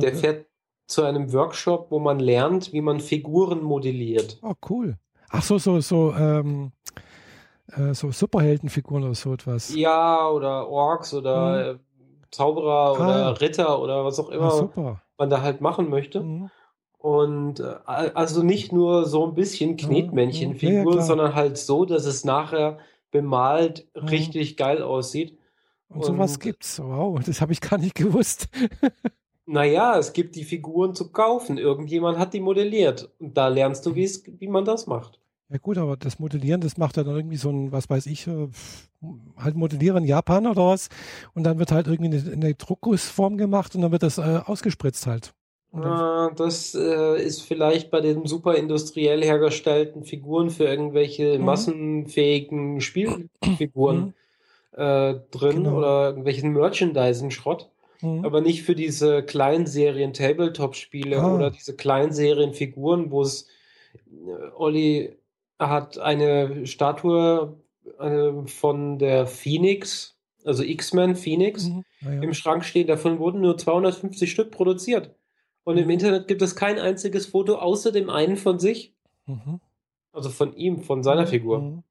der fährt zu einem Workshop, wo man lernt, wie man Figuren modelliert. Oh, cool. Ach so, so, so, ähm, äh, so Superheldenfiguren oder so etwas. Ja, oder Orks oder mhm. Zauberer ah. oder Ritter oder was auch immer ah, man da halt machen möchte. Mhm. Und äh, also nicht nur so ein bisschen Knetmännchenfiguren, ja, ja, sondern halt so, dass es nachher bemalt mhm. richtig geil aussieht. Und, Und sowas gibt's. Wow, das habe ich gar nicht gewusst. naja, es gibt die Figuren zu kaufen. Irgendjemand hat die modelliert. Und da lernst du, wie man das macht. Ja gut, aber das Modellieren, das macht ja dann irgendwie so ein, was weiß ich, äh, halt Modellieren in Japan oder was. Und dann wird halt irgendwie eine, eine Druckgussform gemacht und dann wird das äh, ausgespritzt halt. Ah, das äh, ist vielleicht bei den super industriell hergestellten Figuren für irgendwelche mhm. massenfähigen Spielfiguren mhm. äh, drin genau. oder irgendwelchen Merchandising-Schrott. Mhm. Aber nicht für diese Kleinserien Tabletop-Spiele ah. oder diese Kleinserien Figuren, wo es äh, Olli hat eine Statue äh, von der Phoenix, also X-Men Phoenix, mhm. ah, ja. im Schrank stehen. Davon wurden nur 250 Stück produziert. Und mhm. im Internet gibt es kein einziges Foto außer dem einen von sich. Mhm. Also von ihm, von seiner mhm. Figur. Mhm.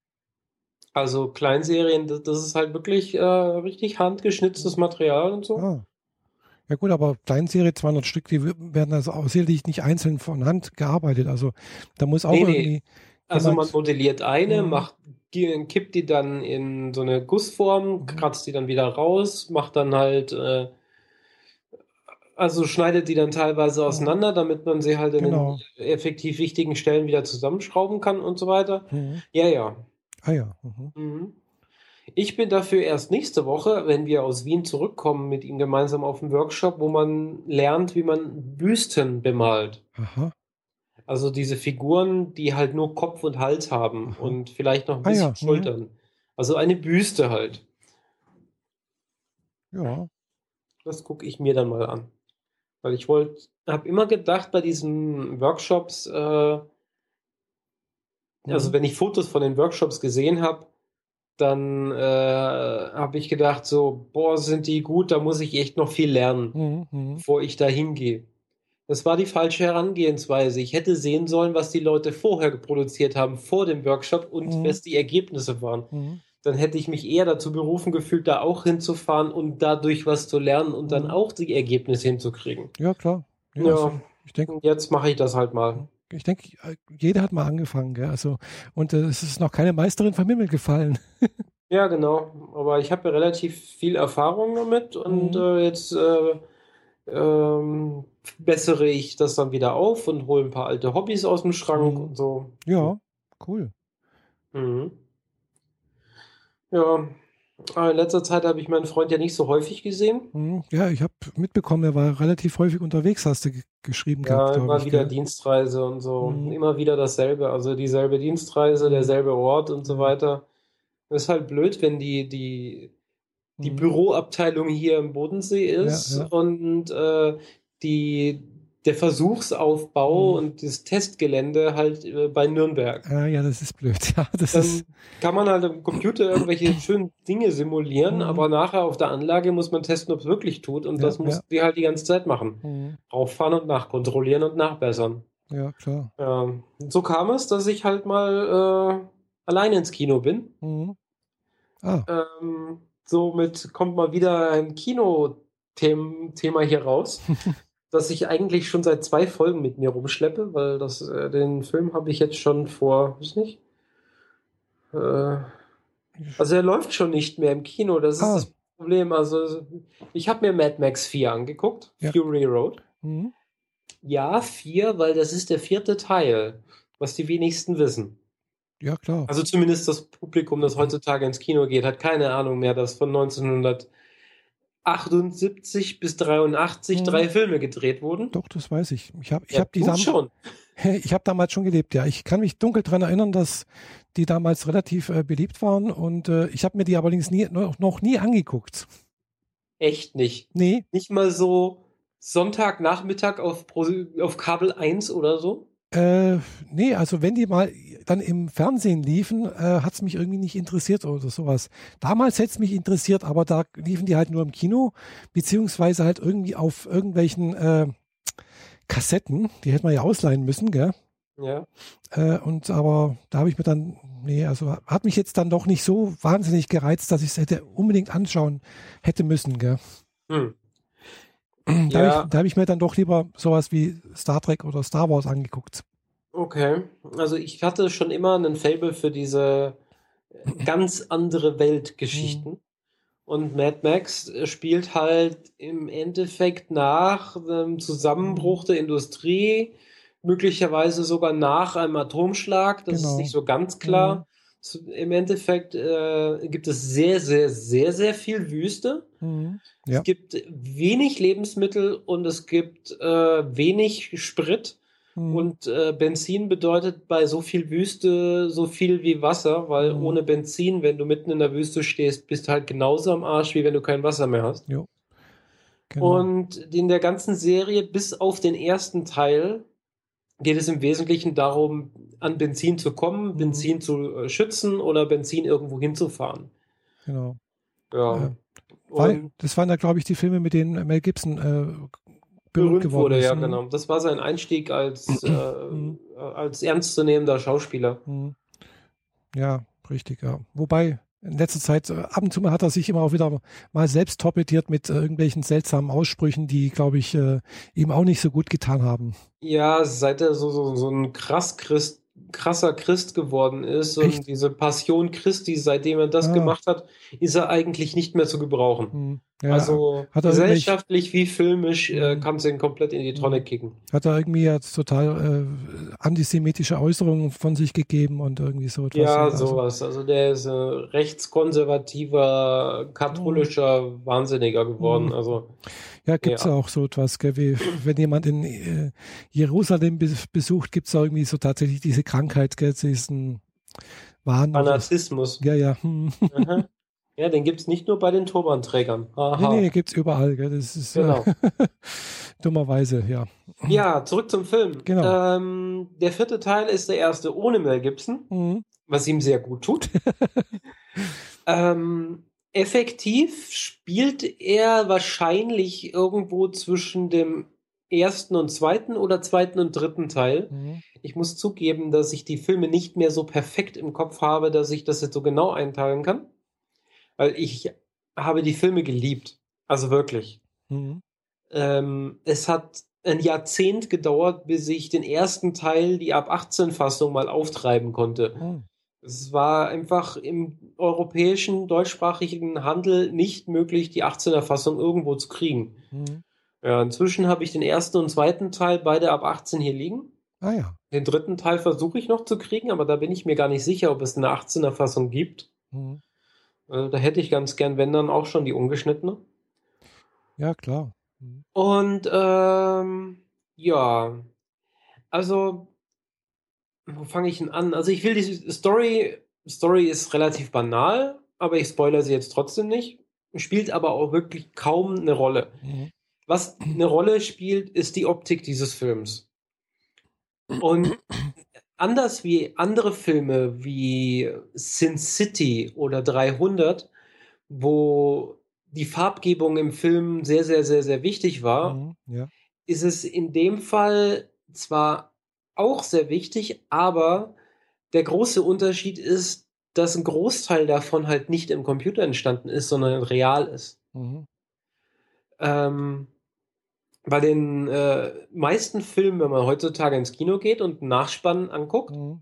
Also Kleinserien, das, das, ist halt wirklich äh, richtig handgeschnitztes Material und so. Ah. Ja gut, aber Kleinserie 200 Stück, die werden also sicherlich nicht einzeln von Hand gearbeitet. Also da muss auch nee, irgendwie nee. Also man modelliert eine, mhm. macht, kippt die dann in so eine Gussform, mhm. kratzt die dann wieder raus, macht dann halt, äh, also schneidet die dann teilweise auseinander, damit man sie halt in genau. den effektiv wichtigen Stellen wieder zusammenschrauben kann und so weiter. Mhm. Ja, ja. Ah ja. Mhm. mhm. Ich bin dafür erst nächste Woche, wenn wir aus Wien zurückkommen, mit ihm gemeinsam auf dem Workshop, wo man lernt, wie man Büsten bemalt. Aha. Also diese Figuren, die halt nur Kopf und Hals haben mhm. und vielleicht noch ein bisschen ah, ja. Mhm. Schultern. Also eine Büste halt. Ja. Das gucke ich mir dann mal an. Weil ich wollte, habe immer gedacht bei diesen Workshops, äh, also mhm. also wenn ich Fotos von den Workshops gesehen habe, dann äh, habe ich gedacht, so, boah, sind die gut, da muss ich echt noch viel lernen, Mhm. Mhm. bevor ich da hingehe. Das war die falsche Herangehensweise. Ich hätte sehen sollen, was die Leute vorher produziert haben, vor dem Workshop und Mhm. was die Ergebnisse waren. Mhm. Dann hätte ich mich eher dazu berufen gefühlt, da auch hinzufahren und dadurch was zu lernen und dann Mhm. auch die Ergebnisse hinzukriegen. Ja, klar. Ja, Ja. Also, ich denke, Und jetzt mache ich das halt mal. ich denke, jeder hat mal angefangen, gell? Also, und äh, es ist noch keine Meisterin vom Himmel gefallen. Ja, genau. Aber ich habe ja relativ viel Erfahrung damit und Mhm. äh, jetzt äh, ähm, bessere ich das dann wieder auf und hole ein paar alte Hobbys aus dem Schrank Mhm. und so. Ja, cool. Mhm. Ja, aber in letzter Zeit habe ich meinen Freund ja nicht so häufig gesehen. Mhm. Ja, ich habe mitbekommen, er war relativ häufig unterwegs, hast du ge- geschrieben Ja, gehabt, immer ich. wieder gell? Dienstreise und so. Mhm. Immer wieder dasselbe. Also dieselbe Dienstreise, derselbe Ort und so Mhm. weiter. Das ist halt blöd, wenn die, die, die Mhm. Büroabteilung hier im Bodensee ist Ja, ja. und äh, die, der Versuchsaufbau Mhm. und das Testgelände halt äh, bei Nürnberg. Ah, ja, das ist blöd. Ja, das Dann ist. kann man halt am Computer irgendwelche schönen Dinge simulieren, Mhm. aber nachher auf der Anlage muss man testen, ob es wirklich tut und Ja, das mussten die halt die ganze Zeit machen. Mhm. Rauffahren und nachkontrollieren und nachbessern. Ja, klar. Ja, so kam es, dass ich halt mal äh, allein ins Kino bin. Mhm. Ah, Ähm, somit kommt mal wieder ein Kino-Thema hier raus, das ich eigentlich schon seit zwei Folgen mit mir rumschleppe, weil das, äh, den Film habe ich jetzt schon vor, weiß nicht. Äh, also er läuft schon nicht mehr im Kino, das ist Ah. das Problem. Also ich habe mir Mad Max 4 angeguckt, Ja. Fury Road. mhm. Ja, 4, weil das ist der vierte Teil, was die wenigsten wissen. ja, klar. Also zumindest das Publikum, das heutzutage ins Kino geht, hat keine Ahnung mehr, dass von 1978 bis 83 Mhm. drei Filme gedreht wurden. Doch, das weiß ich. Ich habe ich Ja, hab die du dam schon. ich hab damals schon gelebt, ja. Ich kann mich dunkel daran erinnern, dass die damals relativ äh, beliebt waren und äh, ich habe mir die allerdings nie, noch, noch nie angeguckt. Echt nicht. Nee, Nicht mal so Sonntagnachmittag auf, auf Kabel 1 oder so. Äh, nee, also wenn die mal dann im Fernsehen liefen, äh, hat's mich irgendwie nicht interessiert oder sowas. Damals hätte es mich interessiert, aber da liefen die halt nur im Kino, beziehungsweise halt irgendwie auf irgendwelchen äh, Kassetten, die hätte man ja ausleihen müssen, gell? Ja. Äh, und aber da habe ich mir dann, nee, also hat mich jetzt dann doch nicht so wahnsinnig gereizt, dass ich es hätte unbedingt anschauen hätte müssen, gell? Hm. Da Ja. habe ich, hab ich mir dann doch lieber sowas wie Star Trek oder Star Wars angeguckt. Okay. Also ich hatte schon immer einen Faible für diese ganz andere Weltgeschichten. Und Mad Max äh, spielt halt im Endeffekt nach dem Zusammenbruch der Industrie, möglicherweise sogar nach einem Atomschlag. Das Genau. ist nicht so ganz klar. So, Im Endeffekt äh, gibt es sehr, sehr, sehr, sehr viel Wüste. Mhm. Ja. Es gibt wenig Lebensmittel und es gibt äh, wenig Sprit. Mhm. Und äh, Benzin bedeutet bei so viel Wüste so viel wie Wasser, weil Mhm. ohne Benzin, wenn du mitten in der Wüste stehst, bist du halt genauso am Arsch, wie wenn du kein Wasser mehr hast. Genau. Und in der ganzen Serie, bis auf den ersten Teil, geht es im Wesentlichen darum, an Benzin zu kommen, Mhm. Benzin zu äh, schützen oder Benzin irgendwo hinzufahren. genau. Ja. War, Und das waren da, glaube ich, die Filme, mit denen Mel Gibson äh, berühmt, berühmt geworden wurde, ist. ja, Mhm. genau. Das war sein Einstieg als, äh, Mhm. als ernstzunehmender Schauspieler. Mhm. Ja, richtig, ja. Wobei, in letzter Zeit, äh, ab und zu mal hat er sich immer auch wieder mal selbst torpediert mit äh, irgendwelchen seltsamen Aussprüchen, die, glaube ich, äh, ihm auch nicht so gut getan haben. Ja, seit er so, so, so ein krass Christ, krasser Christ geworden ist und Echt? diese Passion Christi, seitdem er das Ah. gemacht hat, ist er eigentlich nicht mehr zu gebrauchen. Mhm. Ja, also hat er gesellschaftlich wie filmisch äh, Mhm. kannst du ihn komplett in die Tonne Mhm. kicken. hat er irgendwie jetzt total äh, antisemitische Äußerungen von sich gegeben und irgendwie so etwas. Ja, also, sowas. Also der ist äh, rechtskonservativer, katholischer Wahnsinniger geworden. Mhm. Also Ja, gibt's Ja. auch so etwas, gell, wie wenn jemand in äh, Jerusalem be besucht, gibt's da irgendwie so tatsächlich diese Krankheit, gell, diesen Wahn. Fanatismus. Ja, ja. Hm. Ja, den gibt es nicht nur bei den Turbanträgern. Aha. Nee, nee, gibt's überall, gell. Das ist Genau. äh, dummerweise, ja. Ja, zurück zum Film. Genau. Ähm, der vierte Teil ist der erste ohne Mel Gibson, Mhm. was ihm sehr gut tut. Ähm, effektiv spielt er wahrscheinlich irgendwo zwischen dem ersten und zweiten oder zweiten und dritten Teil. Mhm. Ich muss zugeben, dass ich die Filme nicht mehr so perfekt im Kopf habe, dass ich das jetzt so genau einteilen kann. Weil ich habe die Filme geliebt. Also wirklich. Mhm. Ähm, es hat ein Jahrzehnt gedauert, bis ich den ersten Teil, die ab 18 Fassung mal auftreiben konnte. Mhm. Es war einfach im europäischen deutschsprachigen Handel nicht möglich, die 18er Fassung irgendwo zu kriegen. Mhm. Ja, inzwischen habe ich den ersten und zweiten Teil beide ab 18 hier liegen. Ah ja. Den dritten Teil versuche ich noch zu kriegen, aber da bin ich mir gar nicht sicher, ob es eine 18er Fassung gibt. Mhm. Also, da hätte ich ganz gern, wenn dann auch schon die ungeschnittene. Ja, klar. Mhm. Und ähm, ja, also wo fange ich denn an? Also ich will die Story, Story ist relativ banal, aber ich spoilere sie jetzt trotzdem nicht. Spielt aber auch wirklich kaum eine Rolle. Mhm. Was eine Rolle spielt, ist die Optik dieses Films. Und anders wie andere Filme wie Sin City oder 300, wo die Farbgebung im Film sehr, sehr, sehr, sehr wichtig war, mhm, ja. ist es in dem Fall zwar auch sehr wichtig, aber der große Unterschied ist, dass ein Großteil davon halt nicht im Computer entstanden ist, sondern real ist. Mhm. Ähm, bei den äh, meisten Filmen, wenn man heutzutage ins Kino geht und einen Nachspann anguckt, mhm.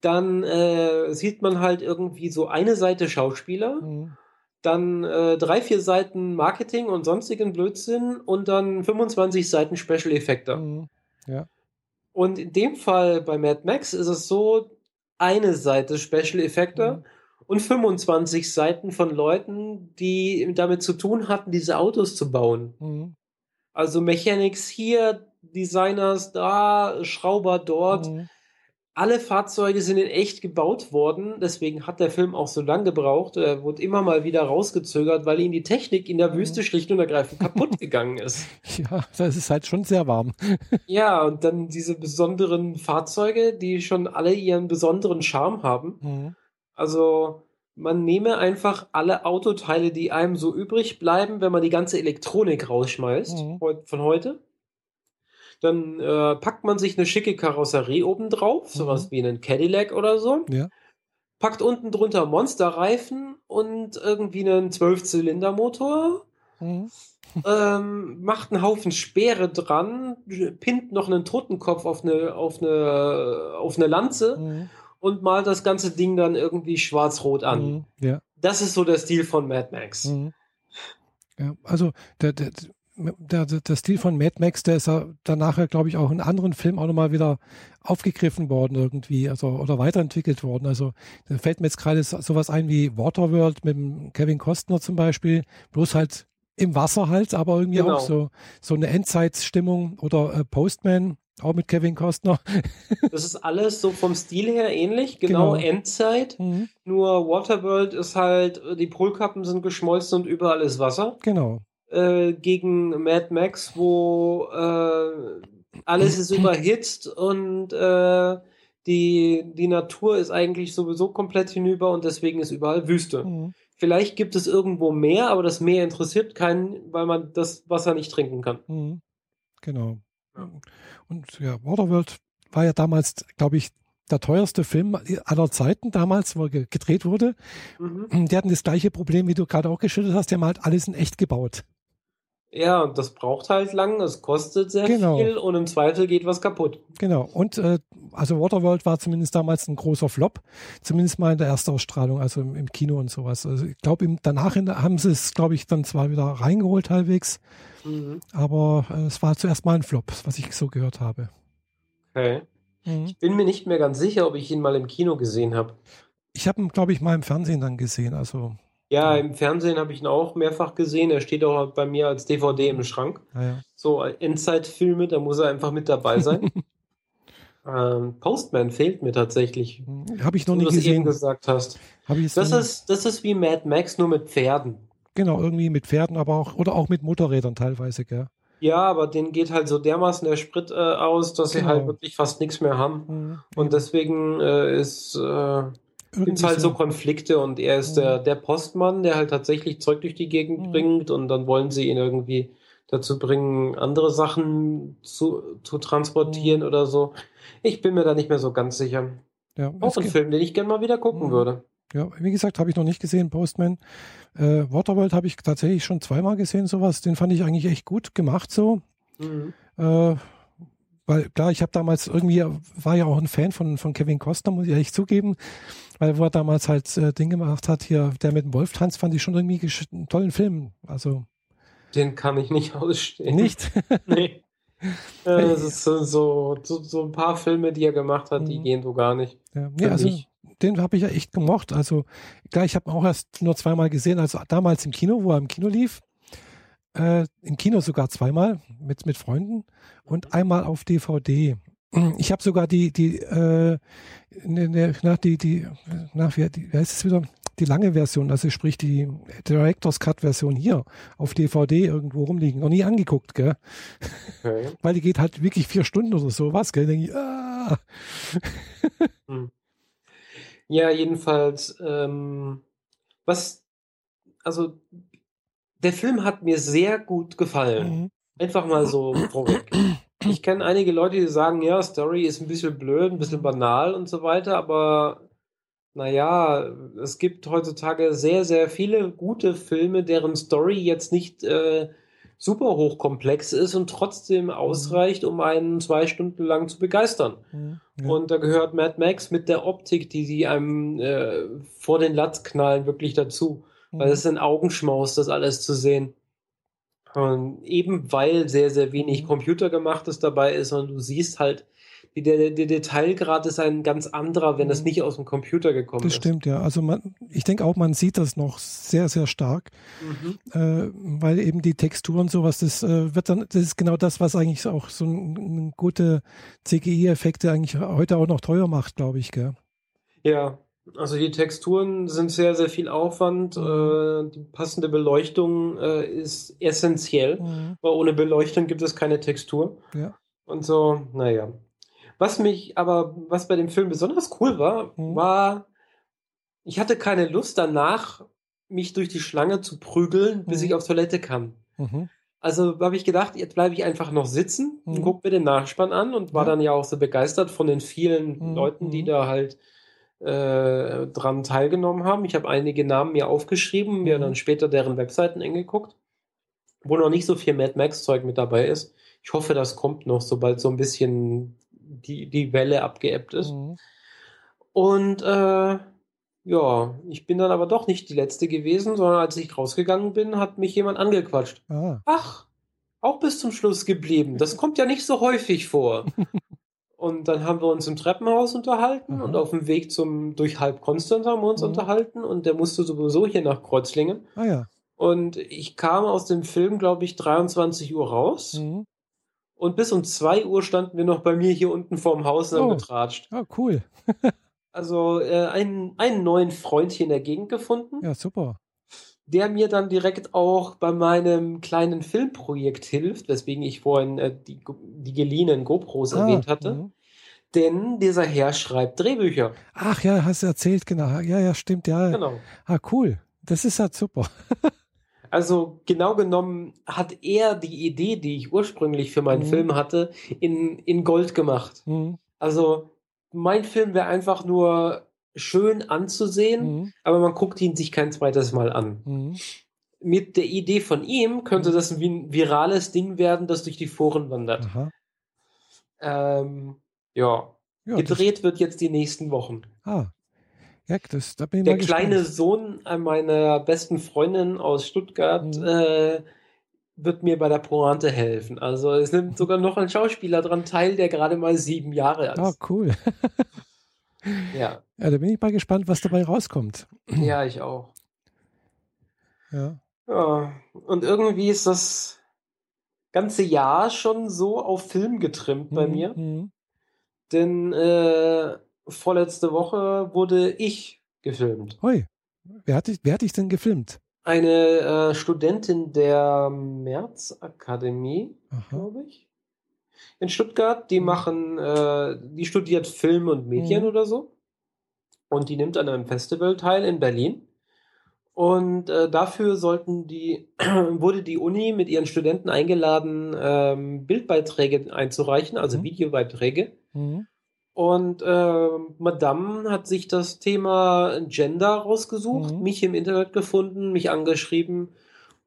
dann äh, sieht man halt irgendwie so eine Seite Schauspieler, mhm. dann äh, drei, vier Seiten Marketing und sonstigen Blödsinn und dann 25 Seiten Special Effekte. Mhm. Ja. Und in dem Fall bei Mad Max ist es so, eine Seite Special Effekte mhm. und 25 Seiten von Leuten, die damit zu tun hatten, diese Autos zu bauen. Mhm. Also Mechanics hier, Designers da, Schrauber dort. Mhm alle Fahrzeuge sind in echt gebaut worden, deswegen hat der Film auch so lange gebraucht. Er wurde immer mal wieder rausgezögert, weil ihm die Technik in der Wüste mhm. schlicht und ergreifend kaputt gegangen ist. Ja, das ist halt schon sehr warm. Ja, und dann diese besonderen Fahrzeuge, die schon alle ihren besonderen Charme haben. Mhm. Also man nehme einfach alle Autoteile, die einem so übrig bleiben, wenn man die ganze Elektronik rausschmeißt mhm. von heute dann äh, packt man sich eine schicke Karosserie oben drauf, mhm. sowas wie einen Cadillac oder so. Ja. Packt unten drunter Monsterreifen und irgendwie einen Zwölfzylindermotor. Mhm. ähm, macht einen Haufen Speere dran, pinnt noch einen Totenkopf auf eine, auf eine, auf eine Lanze mhm. und malt das ganze Ding dann irgendwie schwarz-rot an. Mhm. Ja. Das ist so der Stil von Mad Max. Mhm. Ja, also der, der, der, der Stil von Mad Max, der ist ja danach, glaube ich, auch in anderen Filmen auch nochmal wieder aufgegriffen worden irgendwie, also oder weiterentwickelt worden. Also da fällt mir jetzt gerade sowas ein wie Waterworld mit Kevin Costner zum Beispiel, bloß halt im Wasser halt, aber irgendwie genau. auch so, so eine Endzeitstimmung oder äh, Postman, auch mit Kevin Costner. das ist alles so vom Stil her ähnlich, genau, genau. Endzeit. Mhm. Nur Waterworld ist halt, die Polkappen sind geschmolzen und überall ist Wasser. Genau. Äh, gegen Mad Max, wo äh, alles ist überhitzt und äh, die, die Natur ist eigentlich sowieso komplett hinüber und deswegen ist überall Wüste. Mhm. Vielleicht gibt es irgendwo Meer, aber das Meer interessiert keinen, weil man das Wasser nicht trinken kann. Mhm. Genau. Ja. Und ja, Waterworld war ja damals, glaube ich, der teuerste Film aller Zeiten damals, wo er gedreht wurde. Mhm. Die hatten das gleiche Problem, wie du gerade auch geschildert hast. Die haben halt alles in echt gebaut. Ja, und das braucht halt lang, es kostet sehr genau. viel und im Zweifel geht was kaputt. Genau. Und äh, also Waterworld war zumindest damals ein großer Flop, zumindest mal in der Erstausstrahlung, also im, im Kino und sowas. Also ich glaube, danach haben sie es, glaube ich, dann zwar wieder reingeholt halbwegs, mhm. aber äh, es war zuerst mal ein Flop, was ich so gehört habe. Okay. Mhm. Ich bin mir nicht mehr ganz sicher, ob ich ihn mal im Kino gesehen habe. Ich habe ihn, glaube ich, mal im Fernsehen dann gesehen, also ja, im Fernsehen habe ich ihn auch mehrfach gesehen. Er steht auch bei mir als DVD im Schrank. Ah, ja. So Endzeitfilme, da muss er einfach mit dabei sein. ähm, Postman fehlt mir tatsächlich. Hm, habe ich noch nie gesehen. Du eben gesagt hast. Das, ist, das ist wie Mad Max, nur mit Pferden. Genau, irgendwie mit Pferden, aber auch, oder auch mit Motorrädern teilweise, gell? Ja, aber denen geht halt so dermaßen der Sprit äh, aus, dass genau. sie halt wirklich fast nichts mehr haben. Mhm. Und deswegen äh, ist äh, Gibt halt so Konflikte und er ist der, der Postmann, der halt tatsächlich Zeug durch die Gegend mhm. bringt und dann wollen sie ihn irgendwie dazu bringen, andere Sachen zu, zu transportieren mhm. oder so. Ich bin mir da nicht mehr so ganz sicher. Ja, Auch ein Film, den ich gerne mal wieder gucken mhm. würde. Ja, wie gesagt, habe ich noch nicht gesehen, Postman. Äh, Waterworld habe ich tatsächlich schon zweimal gesehen, sowas. Den fand ich eigentlich echt gut gemacht so. Mhm. Äh, weil klar, ich habe damals irgendwie, war ja auch ein Fan von, von Kevin Costner, muss ich ehrlich zugeben. Weil wo er damals halt äh, Ding gemacht hat, hier, der mit dem Wolf tanzt, fand ich schon irgendwie einen tollen Film. Also. Den kann ich nicht ausstehen. Nicht? nee. Äh, es ist so, so, so, ein paar Filme, die er gemacht hat, die mhm. gehen so gar nicht. Ja, ja also ich. den habe ich ja echt gemocht. Also klar, ich habe auch erst nur zweimal gesehen, also damals im Kino, wo er im Kino lief. Äh, Im Kino sogar zweimal mit, mit Freunden und einmal auf DVD. Ich habe sogar die, die, äh, ne, ne, nach die, die, nach wie, wie heißt es wieder? Die lange Version, also sprich die Director's Cut Version hier auf DVD irgendwo rumliegen. Noch nie angeguckt, gell? Okay. Weil die geht halt wirklich vier Stunden oder sowas, gell? Denke ich, ah. Hm. Ja, jedenfalls, ähm, was, also, der Film hat mir sehr gut gefallen. Mhm. Einfach mal so vorweg. Ich kenne einige Leute, die sagen, ja, Story ist ein bisschen blöd, ein bisschen banal und so weiter, aber naja, es gibt heutzutage sehr, sehr viele gute Filme, deren Story jetzt nicht äh, super hochkomplex ist und trotzdem mhm. ausreicht, um einen zwei Stunden lang zu begeistern. Mhm. Ja. Und da gehört Mad Max mit der Optik, die sie einem äh, vor den Latz knallen, wirklich dazu. Mhm. Weil es ist ein Augenschmaus, das alles zu sehen. Und eben weil sehr, sehr wenig mhm. Computergemachtes dabei ist und du siehst halt, der, der Detailgrad ist ein ganz anderer, wenn das mhm. nicht aus dem Computer gekommen das ist. Das stimmt, ja. Also man, ich denke auch, man sieht das noch sehr, sehr stark, mhm. äh, weil eben die Textur und sowas, das äh, wird dann, das ist genau das, was eigentlich auch so ein, ein gute CGI-Effekte eigentlich heute auch noch teuer macht, glaube ich, gell? Ja, also die Texturen sind sehr, sehr viel Aufwand. Mhm. Äh, die passende Beleuchtung äh, ist essentiell, mhm. weil ohne Beleuchtung gibt es keine Textur. Ja. Und so, naja. Was mich aber, was bei dem Film besonders cool war, mhm. war, ich hatte keine Lust danach, mich durch die Schlange zu prügeln, bis ich mhm. auf Toilette kam. Mhm. Also habe ich gedacht, jetzt bleibe ich einfach noch sitzen und mhm. gucke mir den Nachspann an und war ja. dann ja auch so begeistert von den vielen Leuten, die da halt äh, dran teilgenommen haben. Ich habe einige Namen mir aufgeschrieben, mir mhm. dann später deren Webseiten angeguckt, wo noch nicht so viel Mad Max-Zeug mit dabei ist. Ich hoffe, das kommt noch, sobald so ein bisschen die, die Welle abgeebbt ist. Mhm. Und äh, ja, ich bin dann aber doch nicht die Letzte gewesen, sondern als ich rausgegangen bin, hat mich jemand angequatscht. Ah. Ach, auch bis zum Schluss geblieben. Das kommt ja nicht so häufig vor. Und dann haben wir uns im Treppenhaus unterhalten mhm. und auf dem Weg zum durch halb Konstanz haben wir uns mhm. unterhalten und der musste sowieso hier nach Kreuzlingen. Ah ja. Und ich kam aus dem Film, glaube ich, 23 Uhr raus. Mhm. Und bis um 2 Uhr standen wir noch bei mir hier unten vorm Haus und oh. haben getratscht. Oh, cool. also äh, einen, einen neuen Freund hier in der Gegend gefunden. Ja, super der mir dann direkt auch bei meinem kleinen Filmprojekt hilft, weswegen ich vorhin äh, die, die geliehenen GoPros ah, erwähnt hatte. Mh. Denn dieser Herr schreibt Drehbücher. Ach ja, hast du erzählt, genau. Ja, ja, stimmt, ja. Genau. Ah, cool. Das ist halt super. also genau genommen hat er die Idee, die ich ursprünglich für meinen mhm. Film hatte, in, in Gold gemacht. Mhm. Also mein Film wäre einfach nur schön anzusehen, mhm. aber man guckt ihn sich kein zweites Mal an. Mhm. Mit der Idee von ihm könnte mhm. das ein virales Ding werden, das durch die Foren wandert. Ähm, ja. ja. Gedreht wird jetzt die nächsten Wochen. Ah. Ja, das, da bin ich Der kleine Sohn meiner besten Freundin aus Stuttgart mhm. äh, wird mir bei der Pointe helfen. Also es nimmt sogar noch ein Schauspieler dran teil, der gerade mal sieben Jahre alt ist. Oh, cool. Ja. Ja, da bin ich mal gespannt, was dabei rauskommt. Ja, ich auch. Ja. Ja, und irgendwie ist das ganze Jahr schon so auf Film getrimmt bei mhm. mir. Mhm. Denn äh, vorletzte Woche wurde ich gefilmt. Hui. Wer hat dich, wer hat dich denn gefilmt? Eine äh, Studentin der Märzakademie, glaube ich in Stuttgart. Die mhm. machen, äh, die studiert Film und Medien mhm. oder so. Und die nimmt an einem Festival teil in Berlin. Und äh, dafür sollten die, wurde die Uni mit ihren Studenten eingeladen, ähm, Bildbeiträge einzureichen, also mhm. Videobeiträge. Mhm. Und äh, Madame hat sich das Thema Gender rausgesucht, mhm. mich im Internet gefunden, mich angeschrieben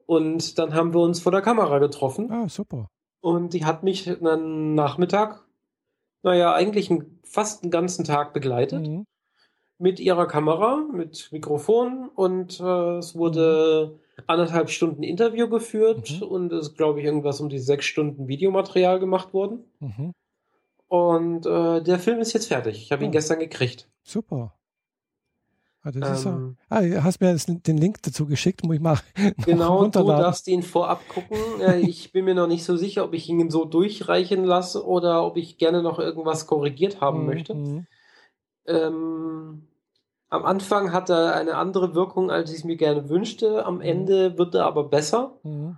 und dann haben wir uns vor der Kamera getroffen. Ah, super. Und die hat mich einen Nachmittag, naja, eigentlich einen, fast einen ganzen Tag begleitet. Mhm mit ihrer Kamera, mit Mikrofon und äh, es wurde mhm. anderthalb Stunden Interview geführt mhm. und es ist, glaube ich, irgendwas um die sechs Stunden Videomaterial gemacht worden. Mhm. Und äh, der Film ist jetzt fertig. Ich habe ihn oh. gestern gekriegt. Super. Ah, das ähm, ja, ah, hast mir den Link dazu geschickt, muss ich mal Genau, du darfst ihn vorab gucken. ich bin mir noch nicht so sicher, ob ich ihn so durchreichen lasse oder ob ich gerne noch irgendwas korrigiert haben mhm. möchte. Ähm, am Anfang hat er eine andere Wirkung, als ich es mir gerne wünschte. Am mhm. Ende wird er aber besser. Mhm.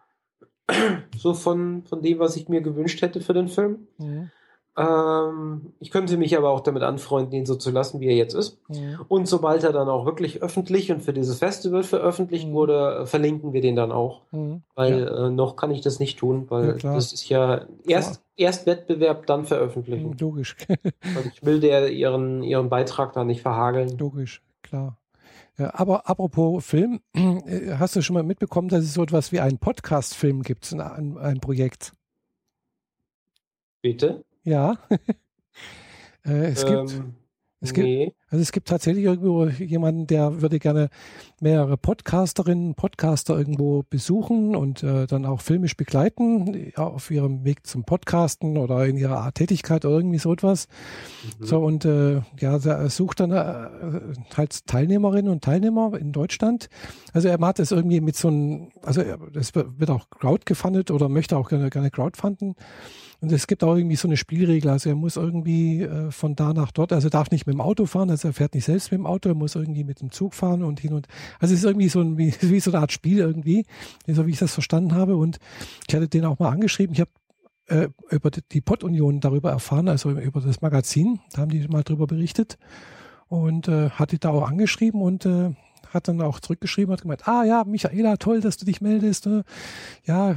So von, von dem, was ich mir gewünscht hätte für den Film. Mhm. Ähm, ich könnte mich aber auch damit anfreunden, ihn so zu lassen, wie er jetzt ist. Mhm. Und sobald er dann auch wirklich öffentlich und für dieses Festival veröffentlicht mhm. wurde, verlinken wir den dann auch. Mhm. Weil ja. äh, noch kann ich das nicht tun, weil ja, das ist ja erst, erst Wettbewerb, dann veröffentlichen. Mhm, logisch. weil ich will der ihren, ihren Beitrag da nicht verhageln. Logisch, klar. Ja, aber apropos Film, äh, hast du schon mal mitbekommen, dass es so etwas wie einen Podcast-Film gibt, ein, ein Projekt? Bitte? Ja. äh, es ähm, gibt. Es nee. gibt, also es gibt tatsächlich irgendwo jemanden, der würde gerne mehrere Podcasterinnen, Podcaster irgendwo besuchen und äh, dann auch filmisch begleiten ja, auf ihrem Weg zum Podcasten oder in ihrer Art Tätigkeit oder irgendwie so etwas. Mhm. So und äh, ja, er sucht dann äh, halt Teilnehmerinnen und Teilnehmer in Deutschland. Also er macht es irgendwie mit so einem, also das wird auch crowdgefundet oder möchte auch gerne, gerne crowdfunden. Und es gibt auch irgendwie so eine Spielregel. Also er muss irgendwie äh, von da nach dort, also er darf nicht mit dem Auto fahren, also er fährt nicht selbst mit dem Auto, er muss irgendwie mit dem Zug fahren und hin und. Also es ist irgendwie so ein, wie, wie so eine Art Spiel irgendwie, so wie ich das verstanden habe. Und ich hatte den auch mal angeschrieben. Ich habe äh, über die Pod-Union darüber erfahren, also über das Magazin. Da haben die mal drüber berichtet und äh, hatte da auch angeschrieben und äh, hat dann auch zurückgeschrieben, hat gemeint, ah ja, Michaela, toll, dass du dich meldest. Ne? Ja,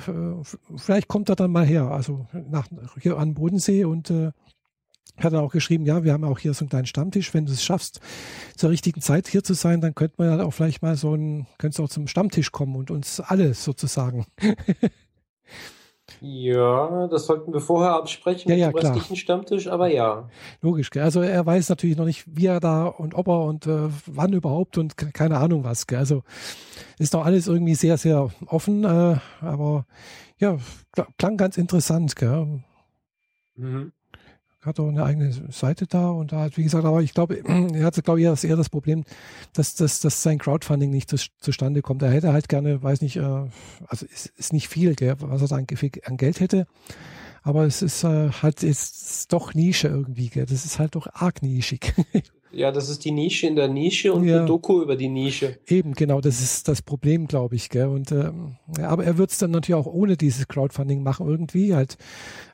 vielleicht kommt er dann mal her, also nach, hier an Bodensee und äh, hat dann auch geschrieben, ja, wir haben auch hier so einen kleinen Stammtisch. Wenn du es schaffst, zur richtigen Zeit hier zu sein, dann könnte man ja auch vielleicht mal so ein, könntest du auch zum Stammtisch kommen und uns alle sozusagen Ja, das sollten wir vorher absprechen ja, ja, mit dem restlichen Stammtisch, aber ja. Logisch, gell? also er weiß natürlich noch nicht, wie er da und ob er und äh, wann überhaupt und keine Ahnung was. Gell? Also ist doch alles irgendwie sehr, sehr offen, äh, aber ja, klang ganz interessant. Gell? Mhm hat auch eine eigene Seite da und da hat, wie gesagt, aber ich glaube, er hatte, glaube ich, eher das Problem, dass, dass, dass sein Crowdfunding nicht zu, zustande kommt. Er hätte halt gerne, weiß nicht, äh, also ist, ist nicht viel, gell, was er an, an Geld hätte, aber es ist äh, halt jetzt doch Nische irgendwie, gell. das ist halt doch arg nischig. Ja, das ist die Nische in der Nische und ja. eine Doku über die Nische. Eben, genau, das ist das Problem, glaube ich. Gell? Und, ähm, aber er wird es dann natürlich auch ohne dieses Crowdfunding machen, irgendwie halt.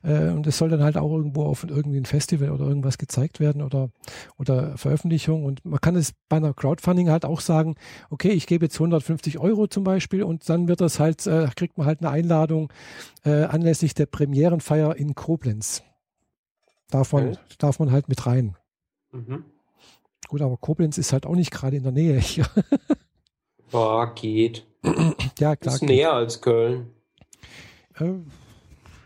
Äh, und es soll dann halt auch irgendwo auf irgendwie ein Festival oder irgendwas gezeigt werden oder, oder Veröffentlichung. Und man kann es bei einer Crowdfunding halt auch sagen, okay, ich gebe jetzt 150 Euro zum Beispiel und dann wird das halt, äh, kriegt man halt eine Einladung äh, anlässlich der Premierenfeier in Koblenz. Darf man, okay. darf man halt mit rein. Mhm. Gut, aber Koblenz ist halt auch nicht gerade in der Nähe hier. Boah, geht. ja, klar. Ist geht. näher als Köln. Äh,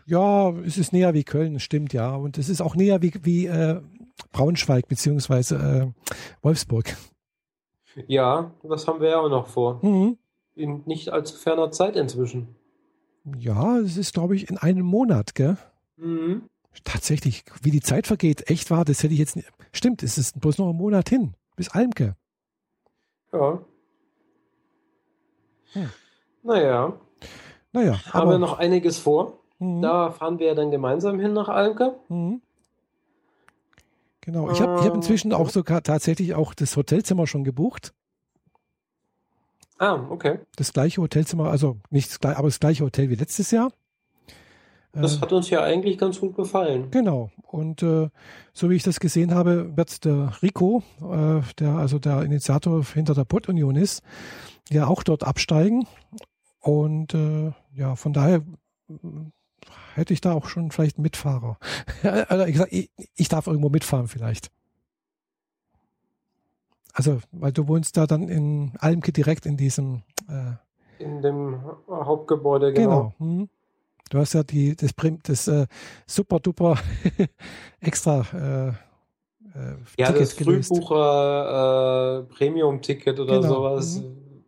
ja, es ist näher wie Köln, stimmt, ja. Und es ist auch näher wie, wie äh, Braunschweig beziehungsweise äh, Wolfsburg. Ja, das haben wir ja auch noch vor. Mhm. In nicht allzu ferner Zeit inzwischen. Ja, es ist, glaube ich, in einem Monat, gell? Mhm. Tatsächlich, wie die Zeit vergeht, echt war, das hätte ich jetzt nicht. Stimmt, es ist bloß noch ein Monat hin, bis Almke. Ja. Hm. Naja. Naja. Haben wir noch einiges vor. Mhm. Da fahren wir dann gemeinsam hin nach Almke. Mhm. Genau. Ich habe ich hab inzwischen auch sogar tatsächlich auch das Hotelzimmer schon gebucht. Ah, okay. Das gleiche Hotelzimmer, also nicht das gleiche, aber das gleiche Hotel wie letztes Jahr. Das äh, hat uns ja eigentlich ganz gut gefallen. Genau. Und äh, so wie ich das gesehen habe, wird der Rico, äh, der also der Initiator hinter der Pod-Union ist, ja auch dort absteigen. Und äh, ja, von daher hätte ich da auch schon vielleicht einen Mitfahrer. also ich, ich darf irgendwo mitfahren vielleicht. Also, weil du wohnst da dann in Almke direkt in diesem. Äh, in dem Hauptgebäude, genau. genau. Hm. Du hast ja die, das, das äh, super duper extra. Äh, äh, ja, Ticket das Frühbucher äh, Premium-Ticket oder genau. sowas. Mhm.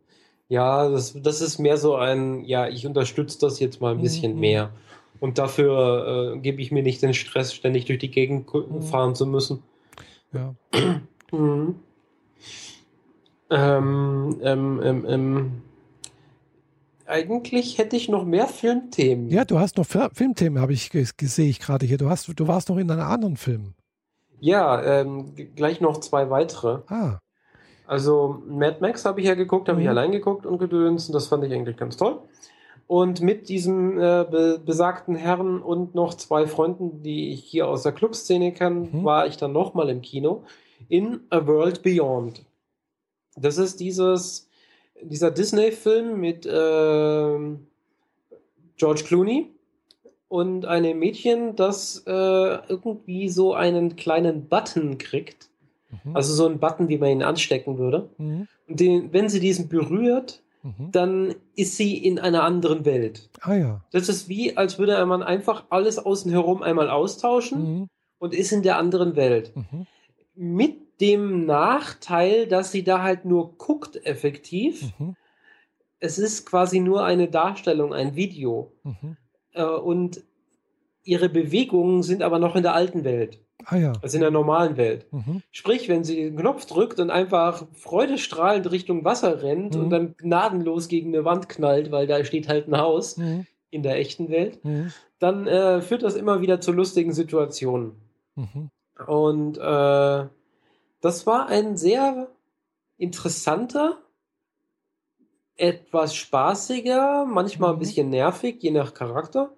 Ja, das, das ist mehr so ein, ja, ich unterstütze das jetzt mal ein bisschen mhm. mehr. Und dafür äh, gebe ich mir nicht den Stress, ständig durch die Gegend mhm. fahren zu müssen. Ja. mhm. Ähm, ähm, ähm, ähm, eigentlich hätte ich noch mehr Filmthemen. Ja, du hast noch Filmthemen, habe ich gesehen ich gerade hier. Du hast, du warst noch in einem anderen Film. Ja, ähm, gleich noch zwei weitere. Ah. Also Mad Max habe ich ja geguckt, habe mhm. ich allein geguckt und gedöns und das fand ich eigentlich ganz toll. Und mit diesem äh, be besagten Herrn und noch zwei Freunden, die ich hier aus der Clubszene kenne, mhm. war ich dann nochmal im Kino in A World Beyond. Das ist dieses, dieser Disney-Film mit äh, George Clooney und einem Mädchen, das äh, irgendwie so einen kleinen Button kriegt. Mhm. Also so einen Button, wie man ihn anstecken würde. Mhm. Und den, wenn sie diesen berührt, mhm. dann ist sie in einer anderen Welt. Ah ja. Das ist wie, als würde man einfach alles außen herum einmal austauschen mhm. und ist in der anderen Welt. Mhm. Mit dem Nachteil, dass sie da halt nur guckt effektiv. Mhm. Es ist quasi nur eine Darstellung, ein Video. Mhm. Äh, und ihre Bewegungen sind aber noch in der alten Welt. Ah ja. Also in der normalen Welt. Mhm. Sprich, wenn sie den Knopf drückt und einfach freudestrahlend Richtung Wasser rennt mhm. und dann gnadenlos gegen eine Wand knallt, weil da steht halt ein Haus mhm. in der echten Welt, mhm. dann äh, führt das immer wieder zu lustigen Situationen. Mhm. Und äh, das war ein sehr interessanter, etwas spaßiger, manchmal ein mhm. bisschen nervig, je nach Charakter.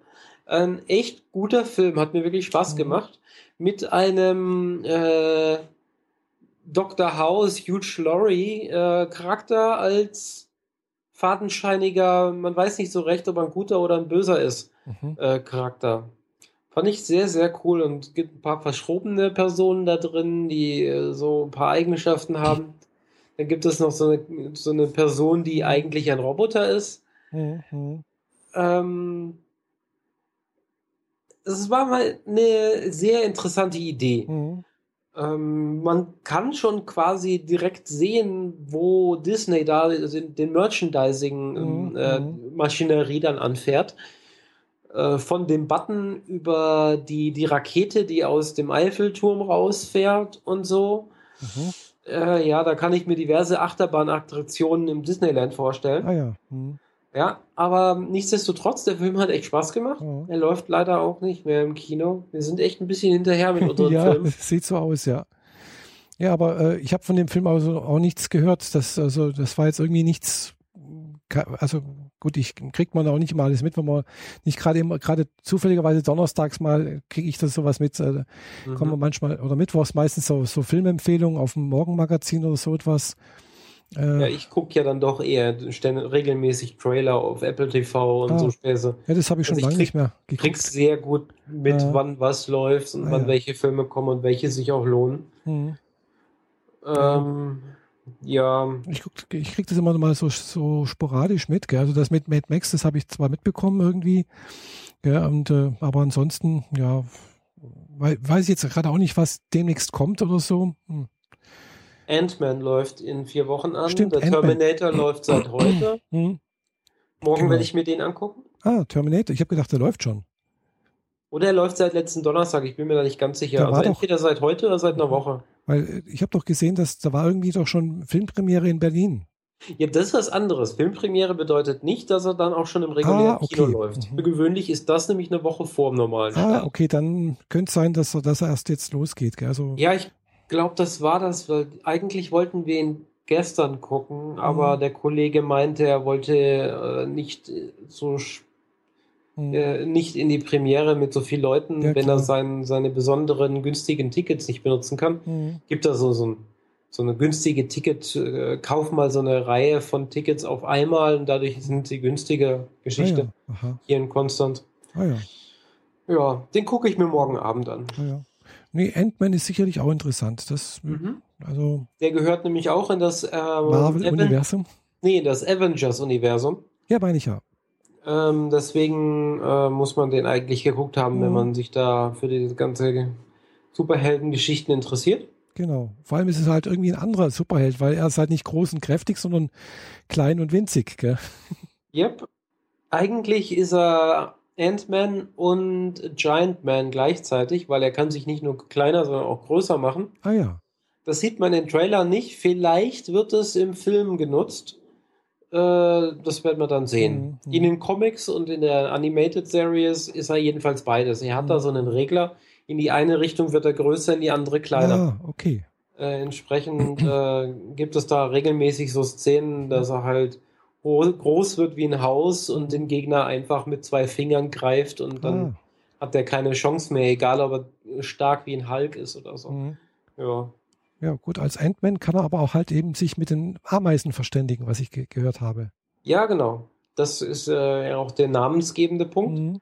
Ein echt guter Film, hat mir wirklich Spaß mhm. gemacht. Mit einem äh, Dr. House, Hugh Laurie äh, Charakter als fadenscheiniger, man weiß nicht so recht, ob er ein guter oder ein böser ist, mhm. äh, Charakter. Fand ich sehr, sehr cool und es gibt ein paar verschrobene Personen da drin, die äh, so ein paar Eigenschaften haben. Dann gibt es noch so eine, so eine Person, die eigentlich ein Roboter ist. Mhm. Ähm, es war mal eine sehr interessante Idee. Mhm. Ähm, man kann schon quasi direkt sehen, wo Disney da den Merchandising-Maschinerie mhm. äh, dann anfährt. Äh, von dem Button über die, die Rakete, die aus dem Eiffelturm rausfährt und so. Mhm. Äh, ja, da kann ich mir diverse Achterbahnattraktionen im Disneyland vorstellen. Ah ja. Mhm. Ja, aber nichtsdestotrotz, der Film hat echt Spaß gemacht. Mhm. Er läuft leider auch nicht mehr im Kino. Wir sind echt ein bisschen hinterher mit unseren ja, Filmen. Sieht so aus, ja. Ja, aber äh, ich habe von dem Film also auch nichts gehört. Das, also, das war jetzt irgendwie nichts, also gut, ich kriegt man auch nicht immer alles mit, wenn man nicht gerade immer, gerade zufälligerweise donnerstags mal kriege ich das sowas mit, äh, mhm. kommen manchmal, oder mittwochs meistens so, so Filmempfehlungen auf dem Morgenmagazin oder so etwas. Äh, ja, ich gucke ja dann doch eher regelmäßig Trailer auf Apple TV und ah, so Späße. Ja, das habe ich schon also lange nicht mehr geguckt. kriegst sehr gut mit, äh, wann was läuft und ah, wann ja. welche Filme kommen und welche sich auch lohnen. Mhm. Ähm, ja. Ich, guck, ich krieg das immer mal so, so sporadisch mit, gell? Also das mit Mad Max, das habe ich zwar mitbekommen irgendwie, gell? Und, äh, aber ansonsten, ja, weiß ich jetzt gerade auch nicht, was demnächst kommt oder so. Hm. Ant-Man läuft in vier Wochen an. Stimmt, der Terminator läuft seit heute. Hm. Morgen genau. werde ich mir den angucken. Ah, Terminator. Ich habe gedacht, der läuft schon. Oder er läuft seit letzten Donnerstag, ich bin mir da nicht ganz sicher. Also entweder doch, seit heute oder seit einer Woche. Weil äh, ich habe doch gesehen, dass da war irgendwie doch schon Filmpremiere in Berlin. Ja, das ist was anderes. Filmpremiere bedeutet nicht, dass er dann auch schon im regulären ah, okay. Kino läuft. Mhm. Für gewöhnlich ist das nämlich eine Woche vor dem normalen Ah, Start. okay, dann könnte es sein, dass er, dass er erst jetzt losgeht. Gell? Also, ja, ich glaube, das war das, weil eigentlich wollten wir ihn gestern gucken, aber mhm. der Kollege meinte, er wollte äh, nicht so mhm. äh, nicht in die Premiere mit so vielen Leuten, ja, wenn er sein, seine besonderen günstigen Tickets nicht benutzen kann. Mhm. Gibt da so, so, ein, so eine günstige Ticket, äh, kauf mal so eine Reihe von Tickets auf einmal und dadurch sind sie günstige Geschichte ah, ja. hier in Konstanz. Ah, ja. ja, den gucke ich mir morgen Abend an. Ah. Nee, Ant-Man ist sicherlich auch interessant. Das, mhm. also Der gehört nämlich auch in das ähm, Marvel-Universum. Nee, das Avengers-Universum. Ja, meine ich ja. Ähm, deswegen äh, muss man den eigentlich geguckt haben, mhm. wenn man sich da für die ganze Superhelden-Geschichten interessiert. Genau. Vor allem ist es halt irgendwie ein anderer Superheld, weil er ist halt nicht groß und kräftig, sondern klein und winzig, gell? Yep. Eigentlich ist er Ant-Man und Giant Man gleichzeitig, weil er kann sich nicht nur kleiner, sondern auch größer machen. Ah ja. Das sieht man im Trailer nicht. Vielleicht wird es im Film genutzt. Äh, das werden wir dann sehen. Mhm. In den Comics und in der Animated Series ist er jedenfalls beides. Er hat mhm. da so einen Regler. In die eine Richtung wird er größer, in die andere kleiner. Ah, okay. Äh, entsprechend äh, gibt es da regelmäßig so Szenen, dass er halt groß wird wie ein Haus und den Gegner einfach mit zwei Fingern greift und dann ah. hat er keine Chance mehr, egal ob er stark wie ein Hulk ist oder so. Mhm. Ja. Ja, gut, als Ant-Man kann er aber auch halt eben sich mit den Ameisen verständigen, was ich ge gehört habe. Ja, genau. Das ist äh, auch der namensgebende Punkt, mhm.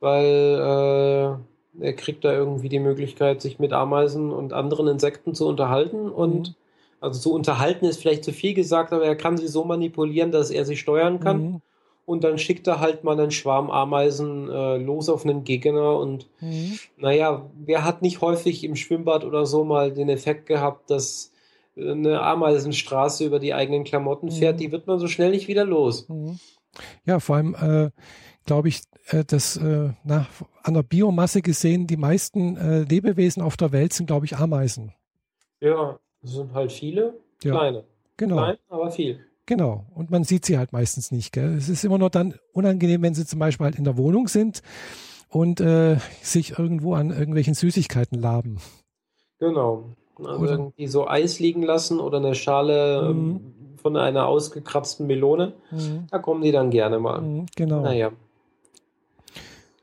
weil äh, er kriegt da irgendwie die Möglichkeit, sich mit Ameisen und anderen Insekten zu unterhalten und mhm also zu unterhalten ist vielleicht zu viel gesagt, aber er kann sie so manipulieren, dass er sie steuern kann. Mhm. Und dann schickt er halt mal einen Schwarm Ameisen äh, los auf einen Gegner. Und mhm. naja, wer hat nicht häufig im Schwimmbad oder so mal den Effekt gehabt, dass eine Ameisenstraße über die eigenen Klamotten fährt, mhm. die wird man so schnell nicht wieder los. Mhm. Ja, vor allem äh, glaube ich, äh, dass äh, na, an der Biomasse gesehen, die meisten äh, Lebewesen auf der Welt sind, glaube ich, Ameisen. Ja, das sind halt viele, ja, kleine. Genau. Klein, aber viel. Genau. Und man sieht sie halt meistens nicht. Gell? Es ist immer nur dann unangenehm, wenn sie zum Beispiel halt in der Wohnung sind und äh, sich irgendwo an irgendwelchen Süßigkeiten laben. Genau. Also oder, irgendwie so Eis liegen lassen oder eine Schale ähm, mhm. von einer ausgekratzten Melone. Mhm. Da kommen die dann gerne mal. Mhm, genau. Naja.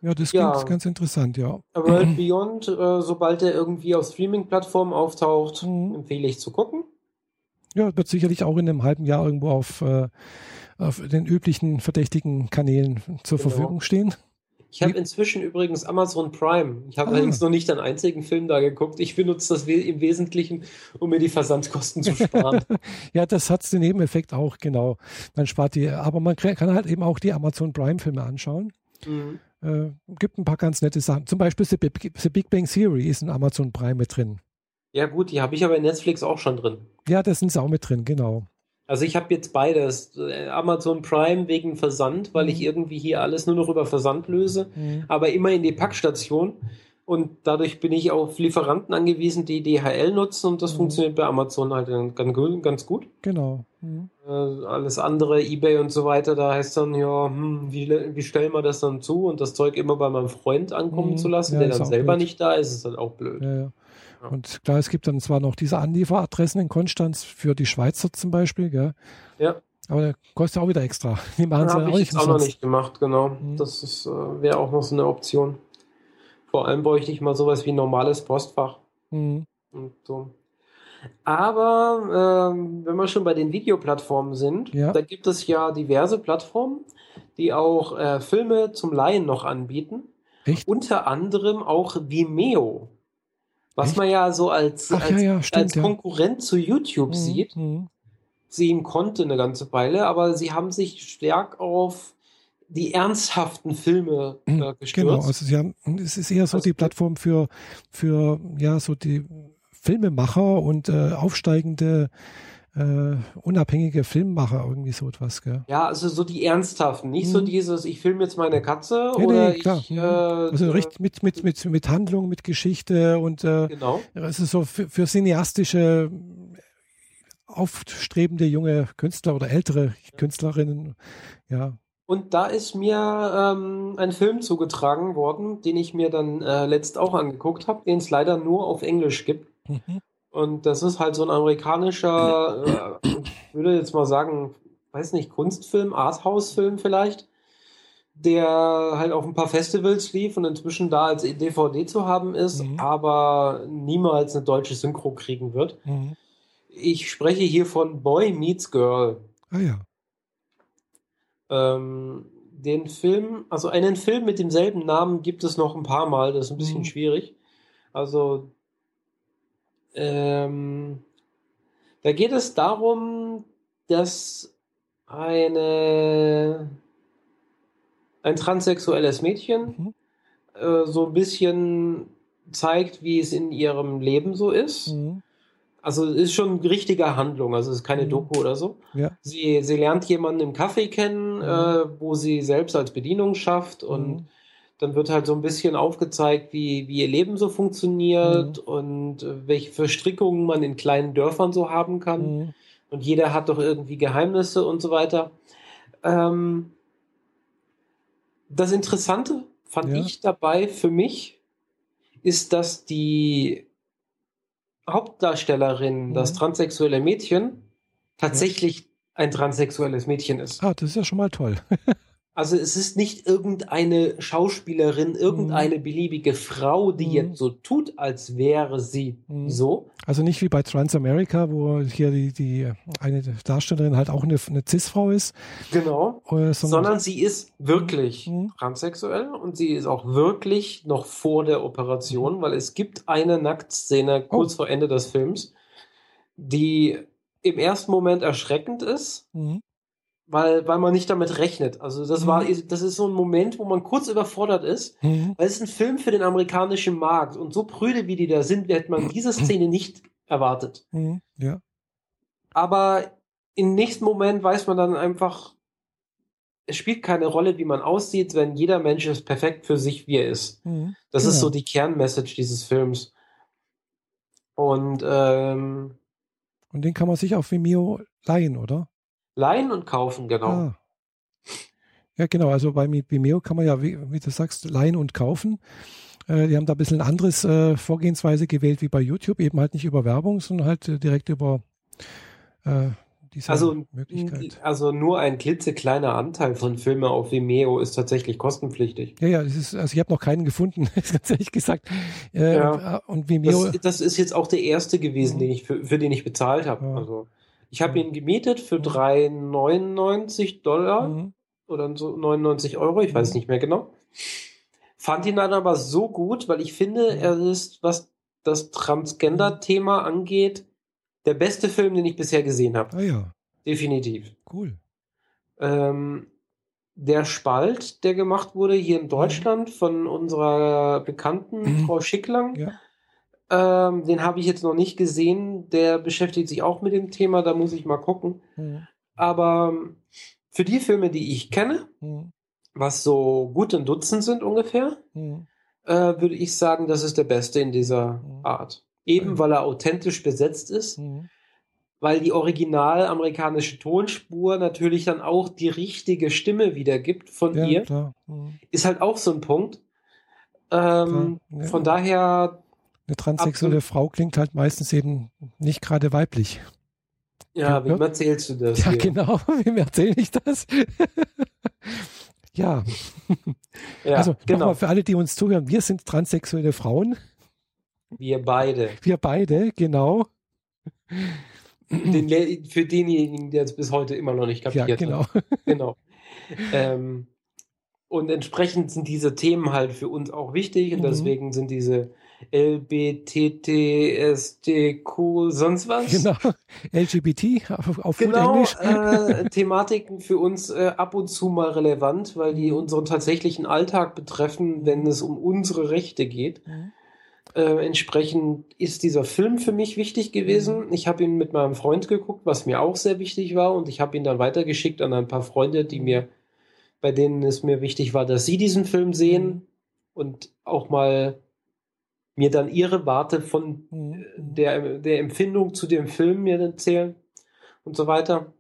Ja, das klingt ja. ganz interessant, ja. World Beyond, äh, sobald er irgendwie auf Streaming-Plattformen auftaucht, mhm. empfehle ich zu gucken. Ja, wird sicherlich auch in einem halben Jahr irgendwo auf, äh, auf den üblichen verdächtigen Kanälen zur genau. Verfügung stehen. Ich habe inzwischen übrigens Amazon Prime. Ich habe ah. allerdings noch nicht einen einzigen Film da geguckt. Ich benutze das im Wesentlichen, um mir die Versandkosten zu sparen. ja, das hat den Nebeneffekt auch, genau. Man spart die, aber man kann halt eben auch die Amazon Prime-Filme anschauen. Mhm. Äh, gibt ein paar ganz nette Sachen. Zum Beispiel The Big, The Big Bang Theory ist in Amazon Prime mit drin. Ja, gut, die habe ich aber in Netflix auch schon drin. Ja, das sind sie auch mit drin, genau. Also ich habe jetzt beides. Äh, Amazon Prime wegen Versand, weil mhm. ich irgendwie hier alles nur noch über Versand löse, mhm. aber immer in die Packstation. Und dadurch bin ich auf Lieferanten angewiesen, die DHL nutzen und das mhm. funktioniert bei Amazon halt ganz gut. Genau. Mhm. Äh, alles andere, Ebay und so weiter, da heißt dann, ja, hm, wie, wie stellen wir das dann zu und das Zeug immer bei meinem Freund ankommen mhm. zu lassen, ja, der dann selber blöd. nicht da ist, ist halt auch blöd. Ja, ja. Und klar, es gibt dann zwar noch diese Anlieferadressen in Konstanz für die Schweizer zum Beispiel, gell? Ja. Aber der kostet auch wieder extra. Die machen ja, auch, ich auch noch nicht gemacht, genau. Mhm. Das äh, wäre auch noch so eine Option. Vor allem bräuchte ich mal sowas wie ein normales Postfach. Mhm. Und so. Aber ähm, wenn wir schon bei den Videoplattformen sind, ja. da gibt es ja diverse Plattformen, die auch äh, Filme zum Laien noch anbieten. Echt? Unter anderem auch Vimeo. Was Echt? man ja so als, Ach, als, ja, ja, stimmt, als Konkurrent zu YouTube mhm. sieht, mhm. sehen konnte eine ganze Weile, aber sie haben sich stark auf die ernsthaften Filme äh, mhm, gestürzt. Genau, also sie haben, es ist eher so also, die Plattform für, für ja, so die Filmemacher und äh, aufsteigende äh, unabhängige Filmmacher, irgendwie so etwas, gell? Ja, also so die ernsthaften, nicht hm. so mhm. dieses, ich filme jetzt meine Katze nee, oder nee, klar. ich. Mhm. Äh, also richtig mit, mit, mit, mit Handlung, mit Geschichte und äh, genau. es ist so für, für cineastische aufstrebende junge Künstler oder ältere Künstlerinnen, ja, und da ist mir ähm, ein Film zugetragen worden, den ich mir dann äh, letzt auch angeguckt habe, den es leider nur auf Englisch gibt. Mhm. Und das ist halt so ein amerikanischer, äh, ich würde jetzt mal sagen, weiß nicht, Kunstfilm, Arthouse-Film vielleicht. der halt auf ein paar Festivals lief und inzwischen da als DVD zu haben ist, mhm. aber niemals eine deutsche Synchro kriegen wird. Mhm. Ich spreche hier von Boy Meets Girl. Ah ja. Ähm, den Film, also einen Film mit demselben Namen gibt es noch ein paar Mal, das ist ein bisschen mhm. schwierig. Also, ähm, da geht es darum, dass eine ein transsexuelles Mädchen mhm. äh, so ein bisschen zeigt, wie es in ihrem Leben so ist. Mhm. Also es ist schon eine richtige Handlung, also es ist keine mhm. Doku oder so. Ja. Sie, sie lernt jemanden im Café kennen, mhm. äh, wo sie selbst als Bedienung schafft und mhm. Dann wird halt so ein bisschen aufgezeigt, wie, wie ihr Leben so funktioniert mhm. und äh, welche Verstrickungen man in kleinen Dörfern so haben kann. Mhm. Und jeder hat doch irgendwie Geheimnisse und so weiter. Ähm, das Interessante fand ja. ich dabei für mich, ist, dass die Hauptdarstellerin, mhm. das transsexuelle Mädchen, tatsächlich ja. ein transsexuelles Mädchen ist. Ah, das ist ja schon mal toll. Also es ist nicht irgendeine Schauspielerin, irgendeine mhm. beliebige Frau, die mhm. jetzt so tut, als wäre sie mhm. so. Also nicht wie bei Transamerica, wo hier die, die eine Darstellerin halt auch eine, eine Cis-Frau ist. Genau. Äh, sondern, sondern, sie ist wirklich mhm. transsexuell und sie ist auch wirklich noch vor der Operation, mhm. weil es gibt eine Nacktszene kurz oh. vor Ende des Films, die im ersten Moment erschreckend ist. Mhm weil, weil man nicht damit rechnet. Also das war, mhm. das ist so ein Moment, wo man kurz überfordert ist, mhm. weil es ist ein Film für den amerikanischen Markt und so prüde wie die da sind, hätte man diese. Szene nicht erwartet. Mhm. Ja. Aber im nächsten Moment weiß man dann einfach, es spielt keine Rolle, wie man aussieht, wenn jeder Mensch ist perfekt für sich, wie er ist. Mhm. Das genau. ist so die Kernmessage dieses Films. Und ähm, und den kann man sich auf Vimeo leihen, oder? Leihen und kaufen, genau. Ah. Ja, genau. Also bei Vimeo kann man ja, wie, wie du sagst, leihen und kaufen. Äh, die haben da ein bisschen anderes äh, Vorgehensweise gewählt wie bei YouTube, eben halt nicht über Werbung, sondern halt äh, direkt über äh, diese also, Möglichkeit. Also nur ein klitzekleiner Anteil von Filmen auf Vimeo ist tatsächlich kostenpflichtig. Ja, ja, ist, also ich habe noch keinen gefunden, ganz ehrlich gesagt. Äh, ja. Und Vimeo. Das, das, ist jetzt auch der erste gewesen, mhm. den ich für, für den ich bezahlt habe. Ja. Also ich habe ihn gemietet für 3,99 Dollar mhm. oder so 99 Euro, ich weiß mhm. nicht mehr genau. Fand ihn dann aber so gut, weil ich finde, er ist, was das Transgender-Thema mhm. angeht, der beste Film, den ich bisher gesehen habe. Ah ja. Definitiv. Cool. Ähm, der Spalt, der gemacht wurde hier in Deutschland mhm. von unserer bekannten mhm. Frau Schicklang, ja. Ähm, den habe ich jetzt noch nicht gesehen. Der beschäftigt sich auch mit dem Thema, da muss ich mal gucken. Mhm. Aber ähm, für die Filme, die ich kenne, mhm. was so gut ein Dutzend sind ungefähr, mhm. äh, würde ich sagen, das ist der beste in dieser mhm. Art. Eben weil er authentisch besetzt ist, mhm. weil die original amerikanische Tonspur natürlich dann auch die richtige Stimme wiedergibt von ja, ihr. Ist halt auch so ein Punkt. Ähm, ja. Von daher eine transsexuelle Absolut. Frau klingt halt meistens eben nicht gerade weiblich. Ja, wem erzählst du das? Ja, hier? genau, wem erzähle ich das? ja. ja. Also genau. nochmal für alle, die uns zuhören, wir sind transsexuelle Frauen. Wir beide. Wir beide, genau. Den, für denjenigen, der es bis heute immer noch nicht kapiert ja, genau. hat. Genau. ähm, und entsprechend sind diese Themen halt für uns auch wichtig und mhm. deswegen sind diese LBTTSTQ, sonst was. Genau, LGBT auf, auf genau, Englisch. Äh, Thematiken für uns äh, ab und zu mal relevant, weil die mhm. unseren tatsächlichen Alltag betreffen, wenn es um unsere Rechte geht. Mhm. Äh, entsprechend ist dieser Film für mich wichtig gewesen. Mhm. Ich habe ihn mit meinem Freund geguckt, was mir auch sehr wichtig war, und ich habe ihn dann weitergeschickt an ein paar Freunde, die mir, bei denen es mir wichtig war, dass sie diesen Film sehen mhm. und auch mal mir dann ihre Warte von mhm. der, der Empfindung zu dem Film mir erzählen und so weiter.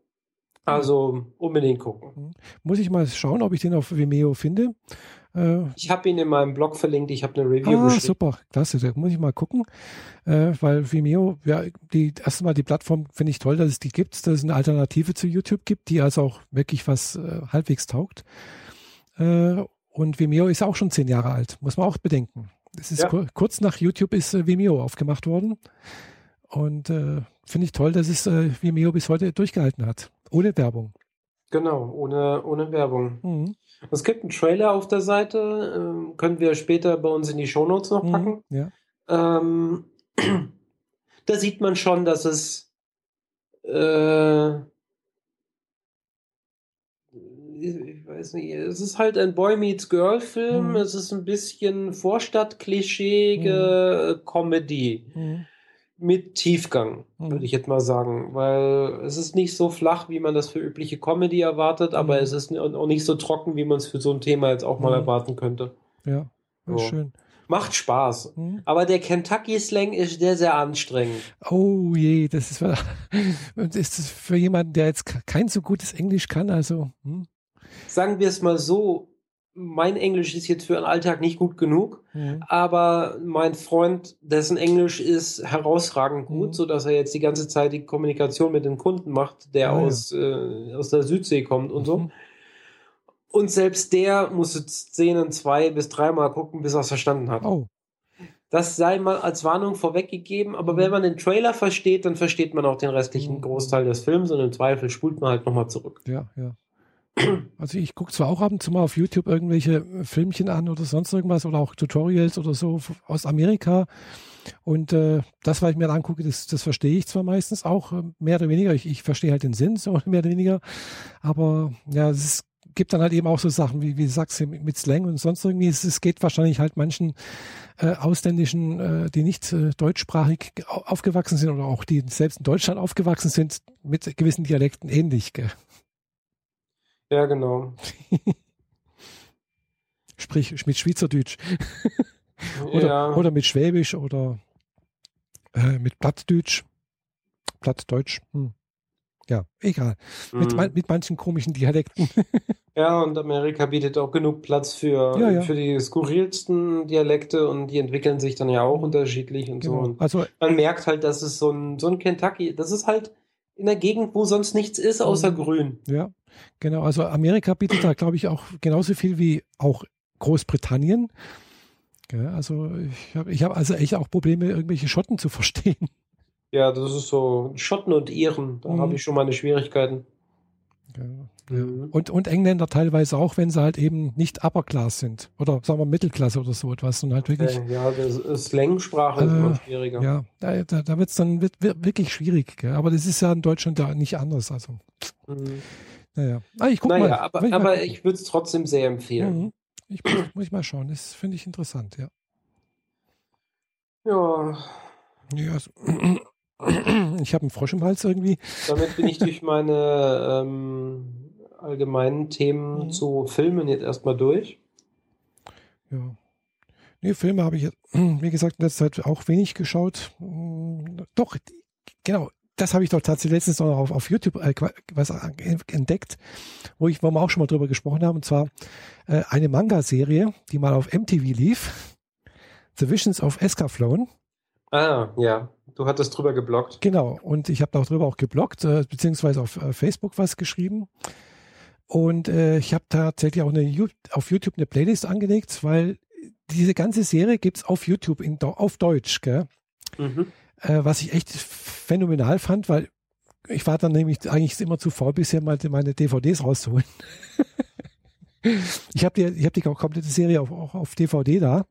Also unbedingt gucken. Mhm. Muss ich mal schauen, ob ich den auf Vimeo finde. Äh, ich habe ihn in meinem Blog verlinkt, ich habe eine Review ah, super, klasse, da muss ich mal gucken, äh, weil Vimeo, ja, die erstmal die Plattform finde ich toll, dass es die gibt, dass es eine Alternative zu YouTube gibt, die also auch wirklich was äh, halbwegs taugt. Äh, und Vimeo ist auch schon zehn Jahre alt, muss man auch bedenken. Es ist ja. kur kurz nach YouTube ist äh, Vimeo aufgemacht worden. Und äh, finde ich toll, dass es äh, Vimeo bis heute durchgehalten hat. Ohne Werbung. Genau, ohne, ohne Werbung. Mhm. Es gibt einen Trailer auf der Seite, äh, können wir später bei uns in die Shownotes noch mhm, packen. Mhm, ja. ähm, da sieht man schon, dass es äh, ich weiß nicht, es ist halt ein Boy Meets Girl Film, mhm. es ist ein bisschen Vorstadt-klischeeige mhm. Comedy. Mhm. Mit Tiefgang, mhm. würde ich jetzt mal sagen, weil es ist nicht so flach, wie man das für übliche Comedy erwartet, aber mhm. es ist auch nicht so trocken, wie man es für so ein Thema jetzt auch mal mhm. erwarten könnte. Ja, so. schön. Macht Spaß. Mhm. Aber der Kentucky-Slang ist sehr, sehr anstrengend. Oh je, das ist, ist für jemanden, der jetzt kein so gutes Englisch kann, also. Hm sagen wir es mal so, mein Englisch ist jetzt für den Alltag nicht gut genug, mhm. aber mein Freund, dessen Englisch ist herausragend gut, mhm. so dass er jetzt die ganze Zeit die Kommunikation mit den Kunden macht, der ah, aus, ja. äh, aus der Südsee kommt und mhm. so. Und selbst der muss Szenen zwei bis dreimal gucken, bis er es verstanden hat. Oh. Das sei mal als Warnung vorweggegeben, aber wenn mhm. man den Trailer versteht, dann versteht man auch den restlichen mhm. Großteil des Films und im Zweifel spult man halt nochmal zurück. Ja, ja. Also ich gucke zwar auch ab und zu mal auf YouTube irgendwelche Filmchen an oder sonst irgendwas oder auch Tutorials oder so aus Amerika. Und äh, das, was ich mir angucke, das, das verstehe ich zwar meistens auch äh, mehr oder weniger. Ich, ich verstehe halt den Sinn so mehr oder weniger. Aber ja, es gibt dann halt eben auch so Sachen, wie, wie du sagst, mit Slang und sonst irgendwie. Es, es geht wahrscheinlich halt manchen äh, Ausländischen, äh, die nicht äh, deutschsprachig aufgewachsen sind oder auch die selbst in Deutschland aufgewachsen sind, mit gewissen Dialekten ähnlich. Gell? Ja, genau. Sprich mit Schweizerdeutsch. oder, ja. oder mit Schwäbisch oder äh, mit Plattdeutsch. Plattdeutsch. Hm. Ja, egal. Mhm. Mit, mit manchen komischen Dialekten. ja, und Amerika bietet auch genug Platz für, ja, ja. für die skurrilsten Dialekte und die entwickeln sich dann ja auch unterschiedlich und genau. so. Und also, man merkt halt, dass es so ein, so ein Kentucky, das ist halt in der Gegend, wo sonst nichts ist außer mhm. Grün. Ja, genau. Also Amerika bietet da, glaube ich, auch genauso viel wie auch Großbritannien. Ja, also ich habe ich hab also echt auch Probleme, irgendwelche Schotten zu verstehen. Ja, das ist so Schotten und Iren, da mhm. habe ich schon meine Schwierigkeiten. Ja, ja. Mhm. Und, und Engländer teilweise auch, wenn sie halt eben nicht Upper Class sind. Oder sagen wir Mittelklasse oder so etwas. Und halt wirklich. Ja, das Slang-Sprache äh, ist immer schwieriger. Ja, da, da, da wird es dann wird, wird wirklich schwierig. Gell? Aber das ist ja in Deutschland ja nicht anders. Also. Mhm. Naja. Ah, ich guck naja, mal. aber, ich, aber ich würde es trotzdem sehr empfehlen. Mhm. Ich muss ich mal schauen. Das finde ich interessant, ja. Ja. Ja, also, ich habe einen Frosch im Hals irgendwie. Damit bin ich durch meine ähm, allgemeinen Themen mhm. zu Filmen jetzt erstmal durch. Ja. Nee, Filme habe ich, wie gesagt, in letzter Zeit auch wenig geschaut. Hm, doch, genau, das habe ich doch tatsächlich letztens noch auf, auf YouTube äh, was entdeckt, wo, ich, wo wir auch schon mal drüber gesprochen haben, und zwar äh, eine Manga-Serie, die mal auf MTV lief. The Visions of Escaflowne. Ah, ja. Du hattest drüber geblockt. Genau. Und ich habe darüber auch geblockt, äh, beziehungsweise auf äh, Facebook was geschrieben. Und äh, ich habe tatsächlich auch eine, auf YouTube eine Playlist angelegt, weil diese ganze Serie gibt es auf YouTube in, auf Deutsch. Gell? Mhm. Äh, was ich echt phänomenal fand, weil ich war dann nämlich eigentlich immer zu faul, bisher mal meine DVDs rauszuholen. ich habe die, hab die komplette Serie auch, auch auf DVD da.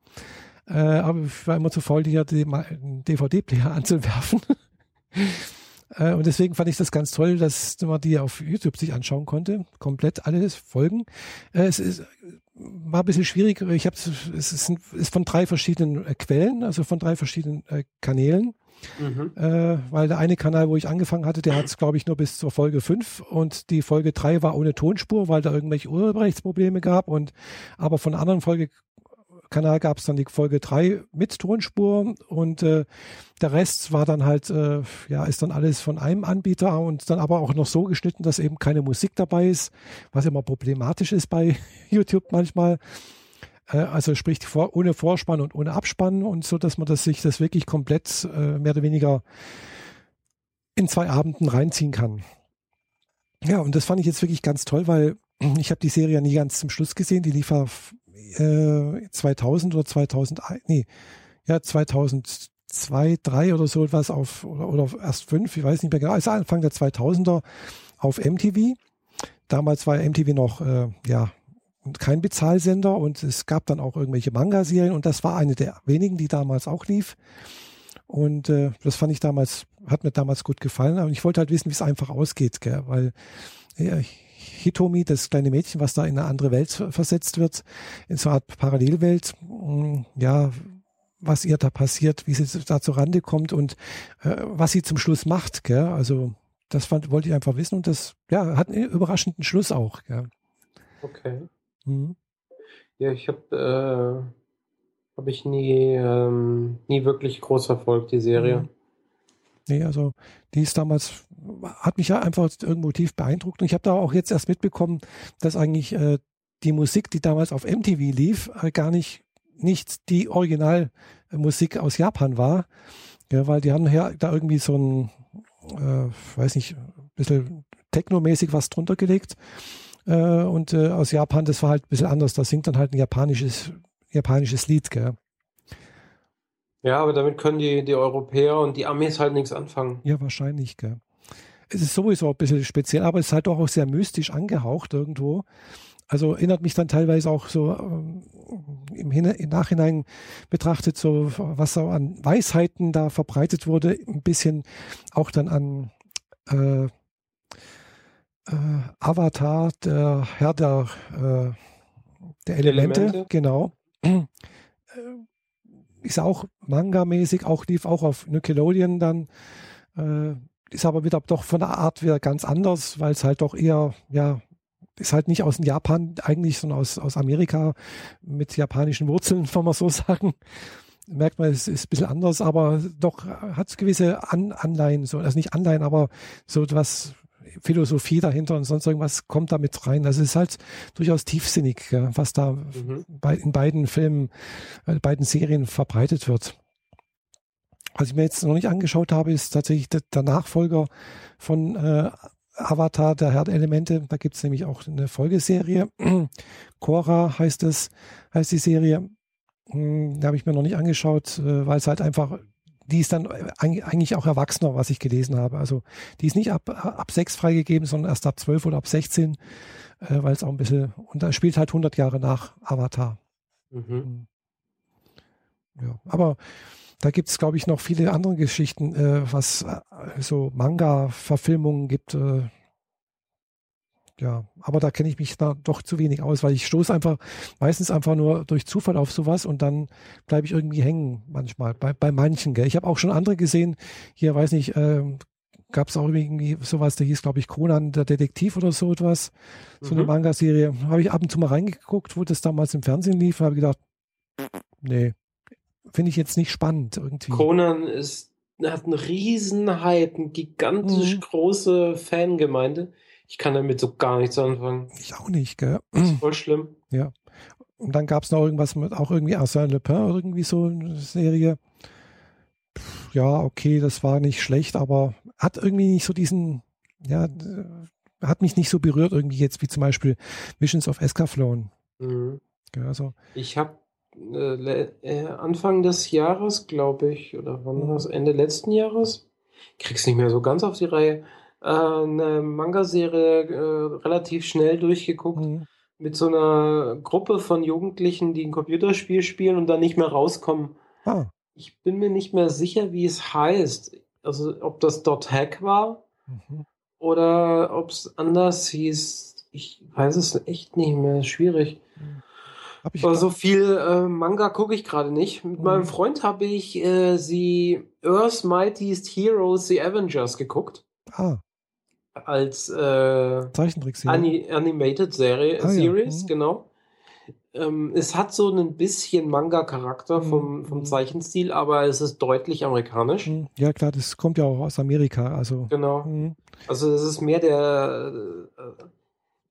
Äh, aber ich war immer zu faul, die, DVD-Player anzuwerfen. äh, und deswegen fand ich das ganz toll, dass man die auf YouTube sich anschauen konnte. Komplett alle Folgen. Äh, es ist, war ein bisschen schwierig. Ich habe es ist, ist von drei verschiedenen äh, Quellen, also von drei verschiedenen äh, Kanälen. Mhm. Äh, weil der eine Kanal, wo ich angefangen hatte, der hat es, glaube ich, nur bis zur Folge 5 und die Folge 3 war ohne Tonspur, weil da irgendwelche Urheberrechtsprobleme gab und aber von der anderen Folge Kanal gab es dann die Folge 3 mit Tonspur und äh, der Rest war dann halt, äh, ja, ist dann alles von einem Anbieter und dann aber auch noch so geschnitten, dass eben keine Musik dabei ist, was immer problematisch ist bei YouTube manchmal. Äh, also sprich vor, ohne Vorspann und ohne Abspann und so, dass man das sich das wirklich komplett äh, mehr oder weniger in zwei Abenden reinziehen kann. Ja, und das fand ich jetzt wirklich ganz toll, weil ich habe die Serie nie ganz zum Schluss gesehen. Die lief auf äh, 2000 oder 2001, nee, ja 2002, 3 oder so etwas auf oder, oder erst 5, ich weiß nicht mehr genau. Also Anfang der 2000er auf MTV. Damals war MTV noch äh, ja kein Bezahlsender und es gab dann auch irgendwelche Manga-Serien und das war eine der wenigen, die damals auch lief. Und äh, das fand ich damals, hat mir damals gut gefallen. Aber ich wollte halt wissen, wie es einfach ausgeht, gell? weil äh, Hitomi, das kleine Mädchen, was da in eine andere Welt versetzt wird, in so eine Art Parallelwelt, mh, mm, ja, was ihr da passiert, wie sie da zur Rande kommt und äh, was sie zum Schluss macht. Gell? Also das fand, wollte ich einfach wissen und das ja, hat einen überraschenden Schluss auch. Gell? Okay. Mhm. Ja, ich habe äh, habe ich nie, ähm, nie wirklich groß verfolgt, die Serie. Mhm. Nee, also die ist damals, hat mich ja einfach irgendwo tief beeindruckt. Und ich habe da auch jetzt erst mitbekommen, dass eigentlich äh, die Musik, die damals auf MTV lief, äh, gar nicht, nicht die Originalmusik aus Japan war. Ja, weil die haben ja da irgendwie so ein, äh, weiß nicht, ein bisschen technomäßig was drunter gelegt. Äh, und äh, aus Japan, das war halt ein bisschen anders. Da singt dann halt ein japanisches japanisches Lied, gell? Ja, aber damit können die, die Europäer und die Amis halt nichts anfangen. Ja, wahrscheinlich, gell? Es ist sowieso ein bisschen speziell, aber es ist halt auch sehr mystisch angehaucht irgendwo. Also erinnert mich dann teilweise auch so ähm, im, im, Nachhinein betrachtet, so was so an Weisheiten da verbreitet wurde, ein bisschen auch dann an äh, äh, Avatar, der Herr der, äh, der Elemente, Elemente, genau. Äh, ist auch Manga-mäßig, auch lief auch auf Nickelodeon dann. Äh, ist aber wieder doch von der Art wieder ganz anders, weil es halt doch eher, ja, ist halt nicht aus Japan eigentlich, sondern aus, aus Amerika mit japanischen Wurzeln, kann man so sagen. Merkt man, es ist ein bisschen anders, aber doch hat es gewisse An Anleihen, so, also nicht Anleihen, aber so etwas Philosophie dahinter und sonst irgendwas kommt da mit rein. Also es ist halt durchaus tiefsinnig, was da mhm. bei, in beiden Filmen, äh, beiden Serien verbreitet wird. Was ich mir jetzt noch nicht angeschaut habe, ist tatsächlich der, der Nachfolger von äh, Avatar, der Herr Elemente. Da gibt es nämlich auch eine Folgeserie. Korra heißt es, heißt die Serie. Hm, da habe ich mir noch nicht angeschaut, äh, weil es halt einfach die ist dann eigentlich auch erwachsener, was ich gelesen habe. Also die ist nicht ab, ab 6 freigegeben, sondern erst ab 12 oder ab 16, äh, weil es auch ein bisschen, und da spielt halt 100 Jahre nach Avatar. Mhm. Hm. Ja, aber da gibt es, glaube ich, noch viele andere Geschichten, äh, was äh, so Manga-Verfilmungen gibt. Äh, ja, aber da kenne ich mich da doch zu wenig aus, weil ich stoße einfach meistens einfach nur durch Zufall auf sowas und dann bleibe ich irgendwie hängen manchmal, bei, bei manchen. Gell. Ich habe auch schon andere gesehen, hier weiß nicht, ähm, gab es auch irgendwie sowas, der hieß, glaube ich, Conan, der Detektiv oder so etwas, so eine mhm. Manga-Serie. Habe ich ab und zu mal reingeguckt, wo das damals im Fernsehen lief, habe gedacht, nee, finde ich jetzt nicht spannend irgendwie. Conan ist, hat einen riesen Hype, eine gigantisch mhm. große Fangemeinde. Ich kann damit so gar nichts anfangen. Ich auch nicht, gell? Das ist voll schlimm. Ja. Und dann gab es noch irgendwas mit auch irgendwie Arsène Lupin, irgendwie so eine Serie. Ja, okay, das war nicht schlecht, aber hat irgendwie nicht so diesen, ja, hat mich nicht so berührt irgendwie jetzt wie zum Beispiel Missions of Escaflowne. Mhm. Ja, also. Ich habe äh, äh, Anfang des Jahres, glaube ich, oder wann war das? Ende letzten Jahres? Krieg's nicht mehr so ganz auf die Reihe äh, eine Manga-Serie äh, relativ schnell durchgeguckt. Mhm. Mit so einer Gruppe von Jugendlichen, die ein Computerspiel spielen und dann nicht mehr rauskommen. Ah. Ich bin mir nicht mehr sicher, wie es heißt. Also, ob das Dot Hack war mhm. oder ob es anders hieß. Ich weiß es echt nicht mehr. Schwierig. Mhm. Aber so viel äh, Manga gucke ich gerade nicht. Mit mhm. meinem Freund habe ich äh, sie Earth's Mightiest Heroes, The Avengers geguckt. Ah als äh, Zeichentrickserie. Animated Serie, ah, Series, ja. mhm. genau. Ähm, es hat so ein bisschen Manga-Charakter mhm. vom, vom mhm. Zeichenstil, aber es ist deutlich amerikanisch. Mhm. Ja, klar, das kommt ja auch aus Amerika. Also. Genau. Mhm. Also es ist mehr der, äh,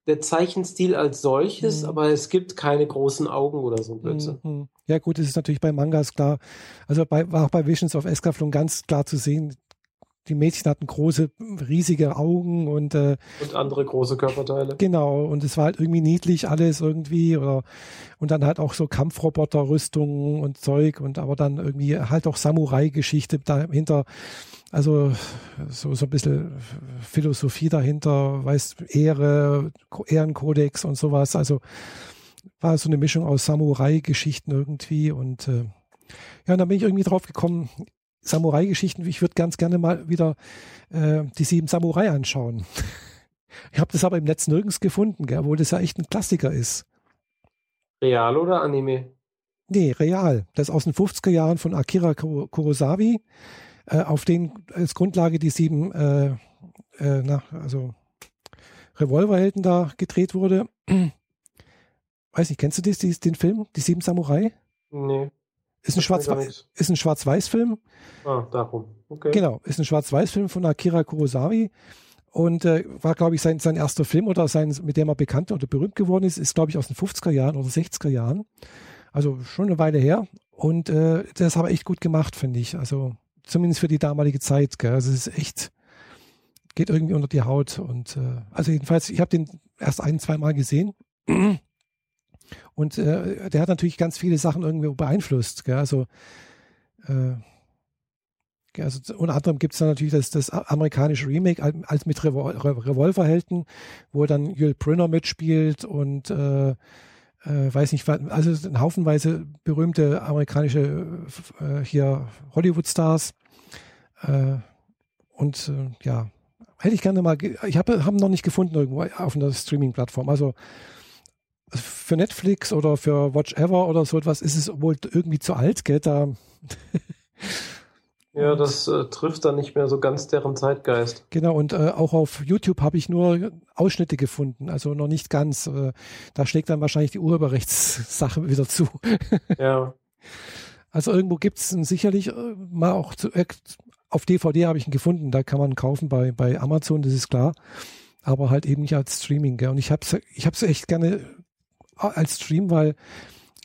der Zeichenstil als solches, mhm. aber es gibt keine großen Augen oder so Blödsinn. Ja, gut, das ist natürlich bei Mangas klar. Also bei, war auch bei Visions of Escaflon ganz klar zu sehen, die Mädchen hatten große, riesige Augen und äh, und andere große Körperteile. Genau, und es war halt irgendwie niedlich alles irgendwie oder und dann halt auch so Kampfroboter-Rüstungen und Zeug und aber dann irgendwie halt auch Samurai-Geschichte dahinter. Also so, so ein bisschen Philosophie dahinter, weißt, Ehre, Ehrenkodex und sowas. Also war so eine Mischung aus Samurai-Geschichten irgendwie und äh, ja, und dann bin ich irgendwie drauf gekommen, Samurai-Geschichten, ich würde ganz gerne mal wieder äh, die sieben Samurai anschauen. ich habe das aber im Netz nirgends gefunden, gell, obwohl das ja echt ein Klassiker ist. Real oder Anime? Nee, real. Das ist aus den 50er Jahren von Akira Kurosawa, äh, auf den als Grundlage die sieben, äh, äh, na, also Revolverhelden da gedreht wurde. Weiß nicht, kennst du das, den Film, die sieben Samurai? Nee. Ist ein, Schwarz ist ein Schwarz-Weiß-Film. Ah, darum. Okay. Genau, ist ein Schwarz-Weiß-Film von Akira Kurosawa und äh, war, glaube ich, sein, sein erster Film oder sein, mit dem er bekannt oder berühmt geworden ist, ist, glaube ich, aus den 50er Jahren oder 60er Jahren. Also schon eine Weile her. Und äh, das aber echt gut gemacht, finde ich. Also zumindest für die damalige Zeit. Gell? Also es ist echt, geht irgendwie unter die Haut. Und äh, also jedenfalls, ich habe den erst ein, zwei Mal gesehen. Und äh, der hat natürlich ganz viele Sachen irgendwie beeinflusst. Gell? Also, äh, also unter anderem gibt es dann natürlich das, das amerikanische Remake als mit Revol Revolverhelden, wo dann Yul Brynner mitspielt und äh, äh, weiß nicht, also ein Haufenweise berühmte amerikanische äh, hier Hollywood-Stars. Äh, und äh, ja, hätte ich gerne mal, ich habe haben noch nicht gefunden irgendwo auf einer Streaming-Plattform. Also für Netflix oder für Watch Ever oder so etwas ist es wohl irgendwie zu alt, gell? Da ja, das äh, trifft dann nicht mehr so ganz deren Zeitgeist. Genau, und äh, auch auf YouTube habe ich nur Ausschnitte gefunden, also noch nicht ganz. Äh, da schlägt dann wahrscheinlich die Urheberrechtssache wieder zu. ja. Also irgendwo gibt es sicherlich äh, mal auch zu, äh, auf DVD habe ich ihn gefunden, da kann man kaufen bei, bei Amazon, das ist klar. Aber halt eben nicht als Streaming. Gell? Und ich habe es ich hab's echt gerne als Stream, weil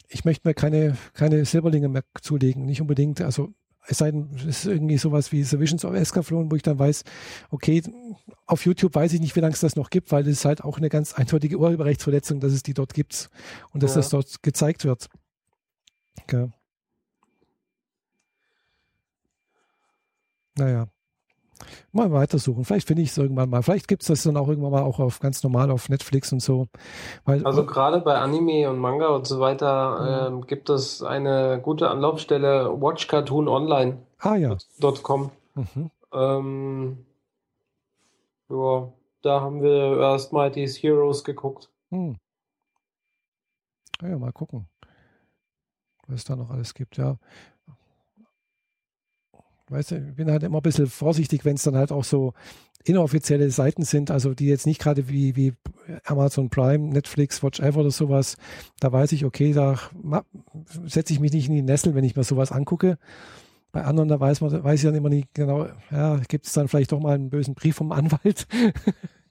ich möchte mir keine, keine Silberlinge mehr zulegen. Nicht unbedingt, also es sei denn, es ist irgendwie sowas wie The Visions of Escaflowne, wo ich dann weiß, okay, auf YouTube weiß ich nicht, wie lange es das noch gibt, weil es halt auch eine ganz eindeutige Urheberrechtsverletzung, dass es die dort gibt und dass ja. das dort gezeigt wird. Okay. Naja mal weitersuchen. Vielleicht finde ich es irgendwann mal. Vielleicht gibt es das dann auch irgendwann mal auch auf ganz normal auf Netflix und so. Weil, also gerade bei Anime und Manga und so weiter mhm. äh, gibt es eine gute Anlaufstelle Watch Cartoon Online. Ah ja. .com. Mhm. Ähm, ja, da haben wir erst Mighty's Heroes geguckt. Hm. Ja, mal gucken, was es da noch alles gibt. Ja, Weißt du, ich bin halt immer ein bisschen vorsichtig, wenn es dann halt auch so inoffizielle Seiten sind, also die jetzt nicht gerade wie, wie Amazon Prime, Netflix, Watch Ever oder sowas, da weiß ich, okay, da setze ich mich nicht in die Nessel, wenn ich mir sowas angucke. Bei anderen, da weiß man, weiß ich dann immer nicht genau, ja, gibt es dann vielleicht doch mal einen bösen Brief vom Anwalt.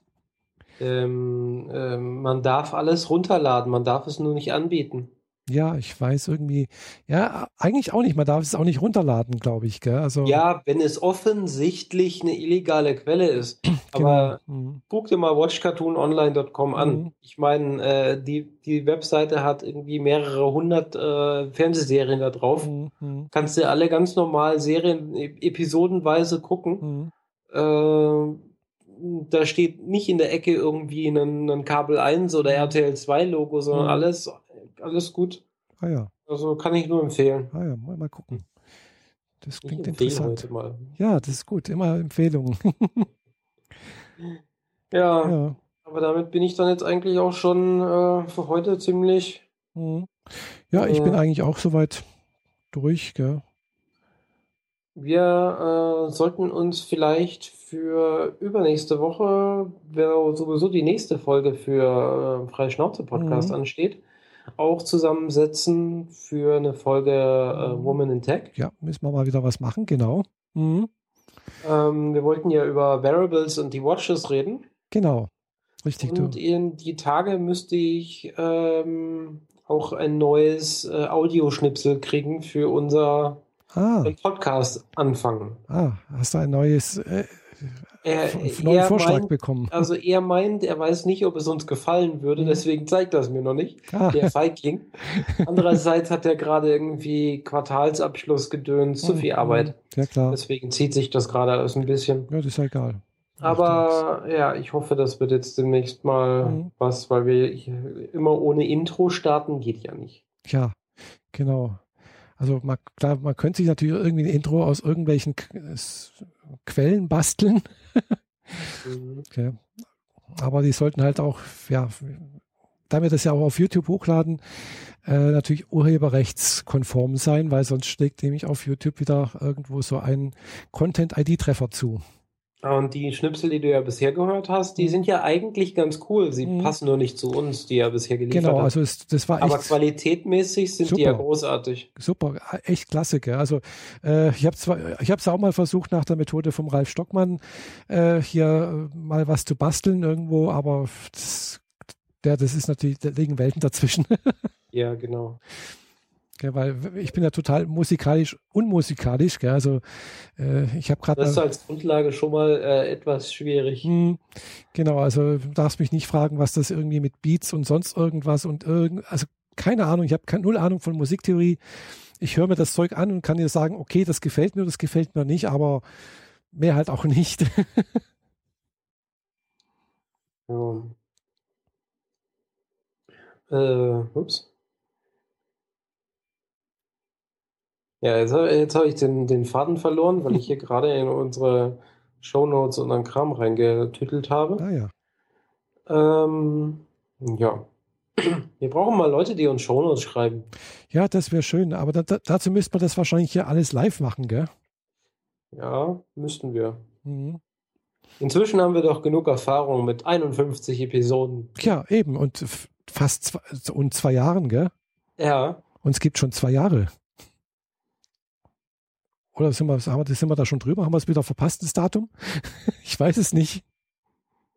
ähm, ähm, man darf alles runterladen, man darf es nur nicht anbieten. Ja, ich weiß irgendwie, ja, eigentlich auch nicht. Man darf es auch nicht runterladen, glaube ich. Gell? Also, ja, wenn es offensichtlich eine illegale Quelle ist. Genau. Aber mhm. guck dir mal watchcartoononline.com an. Mhm. Ich meine, äh, die, die Webseite hat irgendwie mehrere hundert äh, Fernsehserien da drauf. Mhm. mhm. Kannst du alle ganz normal Serien e, episodenweise gucken. Äh, da steht nicht in der Ecke irgendwie ein, ein Kabel 1 oder mhm. RTL 2 Logo, sondern alles alles gut. Ah ja. Also kann ich nur empfehlen. Ah ja, mal, mal gucken. Das klingt interessant. Ja, das ist gut. Immer Empfehlungen. ja, ja, aber damit bin ich dann jetzt eigentlich auch schon äh, für heute ziemlich. Mhm. Ja, ich äh, bin eigentlich auch soweit durch. Gell? Wir äh, sollten uns vielleicht für übernächste Woche, wer sowieso die nächste Folge für äh, Freie Schnauze Podcast mhm. ansteht, auch zusammensetzen für eine Folge äh, Woman in Tech. Ja, müssen wir mal wieder was machen, genau. Mhm. Ähm, wir wollten ja über Variables und die Watches reden. Genau, richtig. Und du. in die Tage müsste ich ähm, auch ein neues äh, Audioschnipsel kriegen für unser ah. Podcast anfangen. Ah, hast du ein neues äh, er, neuen Vorschlag meint, bekommen? Also er meint, er weiß nicht, ob es uns gefallen würde, mhm. deswegen zeigt das mir noch nicht. Ah. Der Feigling. Andererseits hat er gerade irgendwie Quartalsabschluss gedöns, zu viel mhm. Arbeit. Ja klar. Deswegen zieht sich das gerade alles ein bisschen. Ja, das ist ja egal. Aber ja, ich hoffe, das wird jetzt demnächst mal mhm. was, weil wir immer ohne Intro starten, geht ja nicht. Ja, genau. Also man, klar, man könnte sich natürlich irgendwie ein Intro aus irgendwelchen Quellen basteln. mhm. okay. Aber die sollten halt auch, ja, da wir das ja auch auf YouTube hochladen, äh, natürlich urheberrechtskonform sein, weil sonst schlägt nämlich auf YouTube wieder irgendwo so ein Content-ID-Treffer zu. Und die Schnipsel, die du ja bisher gehört hast, die mhm. sind ja eigentlich ganz cool. Sie mhm. passen nur nicht zu uns, die ja bisher geliefert Genau, also es, das war echt Aber qualitätmäßig sind super. die ja großartig. Super, echt klasse. Gell? Also äh, ich habe zwar, ich habe es auch mal versucht nach der Methode vom Ralf Stockmann äh, hier mal was zu basteln irgendwo, aber das, der, das ist natürlich, da liegen Welten dazwischen. ja, genau. Gell, weil ich bin ja total musikalisch unmusikalisch. Gell, also äh, ich habe gerade. Das ist als Grundlage schon mal äh, etwas schwierig. Mh, genau, also du darfst mich nicht fragen, was das irgendwie mit Beats und sonst irgendwas und irgend, also keine Ahnung. Ich habe null Ahnung von Musiktheorie. Ich höre mir das Zeug an und kann dir sagen, okay, das gefällt mir, das gefällt mir nicht, aber mehr halt auch nicht. ja. Äh, ups. Ja, jetzt, jetzt habe ich den, den Faden verloren, weil ich hier gerade in unsere Shownotes und einen Kram reingetüttelt habe. Ah ja. Ähm, ja. Wir brauchen mal Leute, die uns Shownotes schreiben. Ja, das wäre schön, aber da, da, dazu müsste man das wahrscheinlich hier alles live machen, gell? Ja, müssten wir. Mhm. Inzwischen haben wir doch genug Erfahrung mit 51 Episoden. Ja, eben. Und fast zwei, und zwei Jahren, gell? Ja. Und es gibt schon zwei Jahre. Oder sind wir, sind wir da schon drüber? Haben wir es wieder verpasst, das Datum? ich weiß es nicht.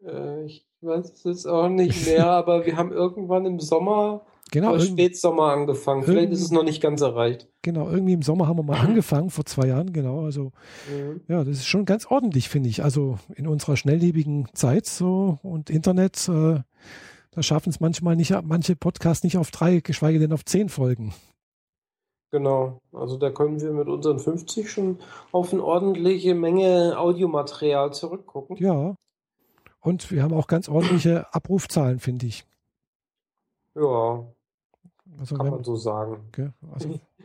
Äh, ich weiß es jetzt auch nicht mehr, aber wir haben irgendwann im Sommer genau, oder Spätsommer angefangen. Vielleicht ist es noch nicht ganz erreicht. Genau, irgendwie im Sommer haben wir mal angefangen, vor zwei Jahren, genau. Also mhm. ja, das ist schon ganz ordentlich, finde ich. Also in unserer schnelllebigen Zeit so und Internet, äh, da schaffen es manchmal nicht, manche Podcasts nicht auf drei, geschweige denn auf zehn Folgen. Genau, also da können wir mit unseren 50 schon auf eine ordentliche Menge Audiomaterial zurückgucken. Ja. Und wir haben auch ganz ordentliche Abrufzahlen, finde ich. Ja. Also kann man so sagen. Okay, also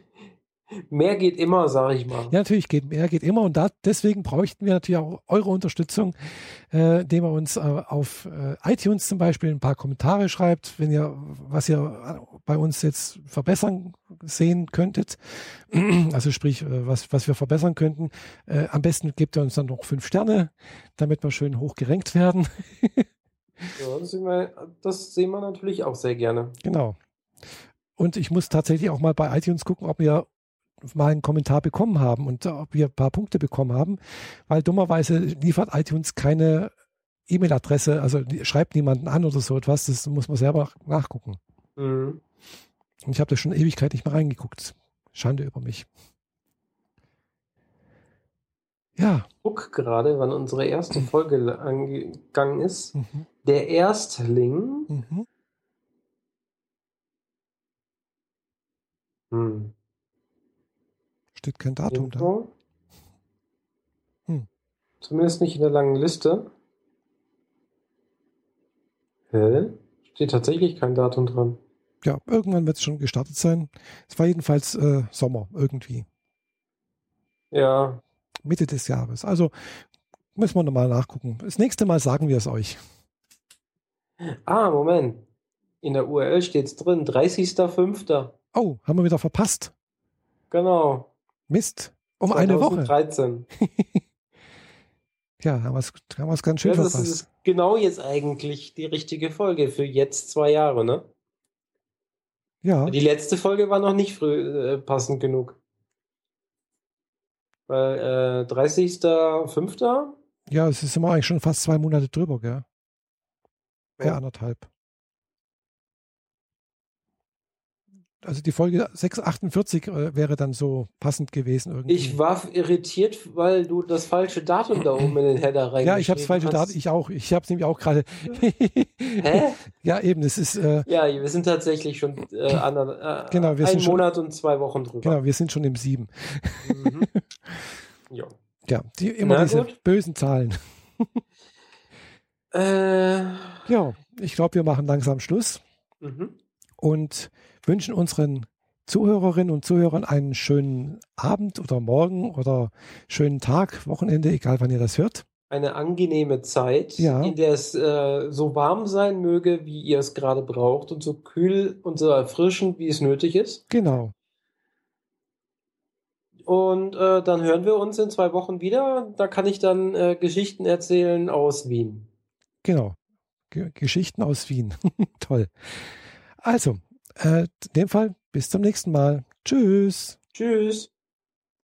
Mehr geht immer, sage ich mal. Ja, natürlich geht mehr geht immer und da, deswegen bräuchten wir natürlich auch eure Unterstützung, äh, indem ihr uns äh, auf äh, iTunes zum Beispiel ein paar Kommentare schreibt, wenn ihr was ihr bei uns jetzt verbessern sehen könntet, also sprich äh, was was wir verbessern könnten. Äh, am besten gebt ihr uns dann noch fünf Sterne, damit wir schön hoch gerankt werden. ja, das sehen, wir, das sehen wir natürlich auch sehr gerne. Genau. Und ich muss tatsächlich auch mal bei iTunes gucken, ob wir mal einen Kommentar bekommen haben und ob wir ein paar Punkte bekommen haben, weil dummerweise liefert iTunes keine E-Mail-Adresse, also schreibt niemanden an oder so etwas, das muss man selber nachgucken. Mhm. Und ich habe da schon Ewigkeit nicht mehr reingeguckt. Schande über mich. Ja. Ich guck gerade, wann unsere erste Folge angegangen ist. Mhm. Der Erstling. Mhm. Hm. Steht kein Datum Info. da. Hm. Zumindest nicht in der langen Liste. Hä? Steht tatsächlich kein Datum dran. Ja, irgendwann wird es schon gestartet sein. Es war jedenfalls äh, Sommer irgendwie. Ja. Mitte des Jahres. Also müssen wir nochmal nachgucken. Das nächste Mal sagen wir es euch. Ah, Moment. In der URL steht es drin, 30.05. Oh, haben wir wieder verpasst. Genau. Mist, um 2013. eine Woche. 2013. ja, haben wir es ganz schön ja, das verpasst. ist genau jetzt eigentlich die richtige Folge für jetzt zwei Jahre, ne? Ja. Die letzte Folge war noch nicht früh, äh, passend genug. Weil äh, 30.05. Ja, es ist immer eigentlich schon fast zwei Monate drüber, gell? Ja. anderthalb. Also die Folge 648 äh, wäre dann so passend gewesen irgendwie. Ich war irritiert, weil du das falsche Datum da oben in den Header rein Ja, ich habe das falsche Datum, ich auch. Ich habe es nämlich auch gerade. Hä? ja, eben, es ist. Äh, ja, wir sind tatsächlich schon äh, an, äh, genau, wir einen sind Monat schon, und zwei Wochen drüber. Genau, wir sind schon im Sieben. mhm. ja. ja, die, immer Na, diese gut. bösen Zahlen. äh, ja, ich glaube, wir machen langsam Schluss. Mhm. Und wünschen unseren Zuhörerinnen und Zuhörern einen schönen Abend oder Morgen oder schönen Tag, Wochenende, egal wann ihr das hört. Eine angenehme Zeit, ja. in der es äh, so warm sein möge, wie ihr es gerade braucht und so kühl und so erfrischend, wie es nötig ist. Genau. Und äh, dann hören wir uns in zwei Wochen wieder. Da kann ich dann äh, Geschichten erzählen aus Wien. Genau. G Geschichten aus Wien. Toll. Also, äh, in dem Fall bis zum nächsten Mal. Tschüss. Tschüss.